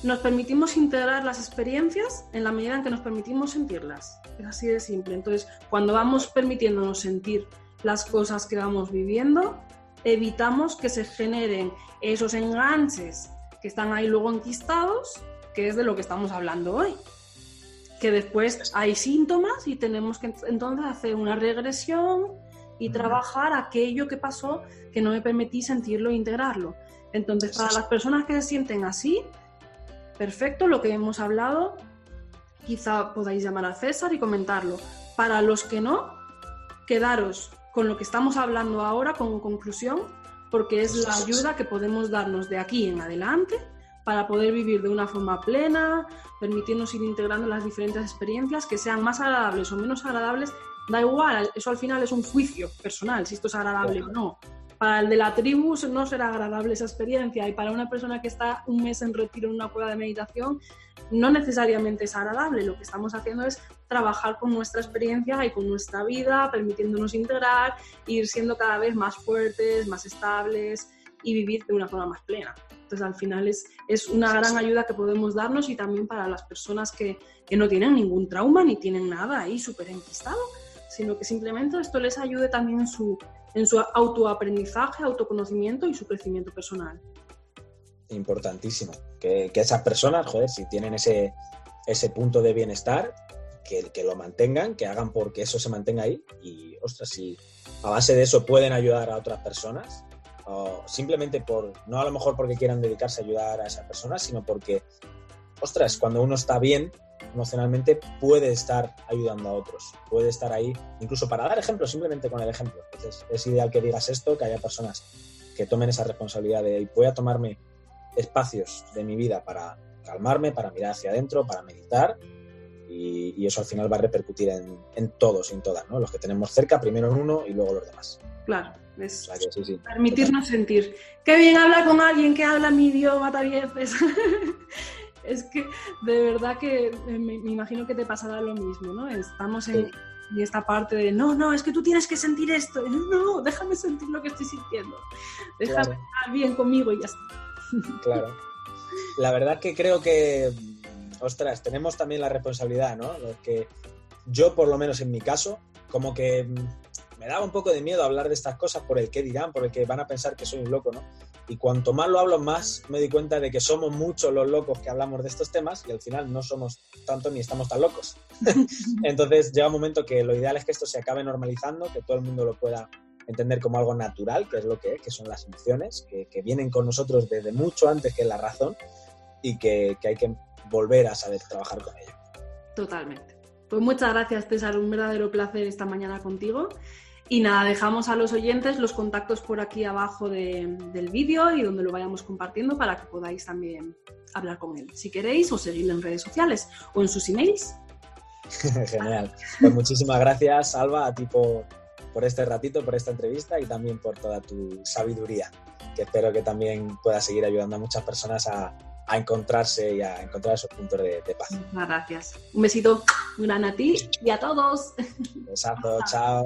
nos permitimos integrar las experiencias en la medida en que nos permitimos sentirlas. Es así de simple. Entonces, cuando vamos permitiéndonos sentir las cosas que vamos viviendo, evitamos que se generen esos enganches que están ahí luego enquistados, que es de lo que estamos hablando hoy. Que después hay síntomas y tenemos que entonces hacer una regresión y trabajar aquello que pasó que no me permití sentirlo e integrarlo. Entonces, para las personas que se sienten así, perfecto, lo que hemos hablado, quizá podáis llamar a César y comentarlo. Para los que no, quedaros con lo que estamos hablando ahora como conclusión, porque es la ayuda que podemos darnos de aquí en adelante para poder vivir de una forma plena, permitirnos ir integrando las diferentes experiencias que sean más agradables o menos agradables Da igual, eso al final es un juicio personal, si esto es agradable o no. Para el de la tribu no será agradable esa experiencia y para una persona que está un mes en retiro en una cueva de meditación no necesariamente es agradable. Lo que estamos haciendo es trabajar con nuestra experiencia y con nuestra vida, permitiéndonos integrar, ir siendo cada vez más fuertes, más estables y vivir de una forma más plena. Entonces, al final es, es una gran ayuda que podemos darnos y también para las personas que, que no tienen ningún trauma ni tienen nada ahí súper enquistado sino que simplemente esto les ayude también en su, en su autoaprendizaje, autoconocimiento y su crecimiento personal. Importantísimo. Que, esas personas, joder, si tienen ese, ese punto de bienestar, que, que, lo mantengan, que hagan porque eso se mantenga ahí. Y, ostras, si a base de eso pueden ayudar a otras personas, o simplemente por, no a lo mejor porque quieran dedicarse a ayudar a esas personas, sino porque, ostras, cuando uno está bien emocionalmente, puede estar ayudando a otros, puede estar ahí, incluso para dar ejemplo, simplemente con el ejemplo. Entonces, es ideal que digas esto, que haya personas que tomen esa responsabilidad de, voy a tomarme espacios de mi vida para calmarme, para mirar hacia adentro, para meditar y, eso al final va a repercutir en, todos y en todas, ¿no? Los que tenemos cerca, primero en uno y luego los demás. Claro, es permitirnos sentir. Qué bien hablar con alguien que habla mi idioma también. Es, es que de verdad que me, imagino que te pasará lo mismo, ¿no? Estamos en, esta parte de, no, no, es que tú tienes que sentir esto. No, déjame sentir lo que estoy sintiendo. Déjame estar bien conmigo y ya está. Claro. La verdad que creo que ostras, tenemos también la responsabilidad, ¿no? que yo, por lo menos en mi caso, como que me daba un poco de miedo hablar de estas cosas por el que dirán, por el que van a pensar que soy un loco, ¿no? Y cuanto más lo hablo, más me di cuenta de que somos muchos los locos que hablamos de estos temas y al final no somos tanto ni estamos tan locos. Entonces llega un momento que lo ideal es que esto se acabe normalizando, que todo el mundo lo pueda entender como algo natural, que es lo que es, que son las emociones, que, vienen con nosotros desde mucho antes que la razón y que, que hay que volver a saber trabajar con ello. Totalmente. Pues muchas gracias, César. Un verdadero placer esta mañana contigo. Y nada, dejamos a los oyentes los contactos por aquí abajo del vídeo y donde lo vayamos compartiendo para que podáis también hablar con él, si queréis, o seguirlo en redes sociales o en sus emails. Genial. Pues muchísimas gracias, Alba, a ti por, por este ratito, por esta entrevista y también por toda tu sabiduría, que espero que también pueda seguir ayudando a muchas personas a, a encontrarse y a encontrar esos puntos de, paz. Muchas gracias. Un besito gran a ti y a todos. Un besazo, chao.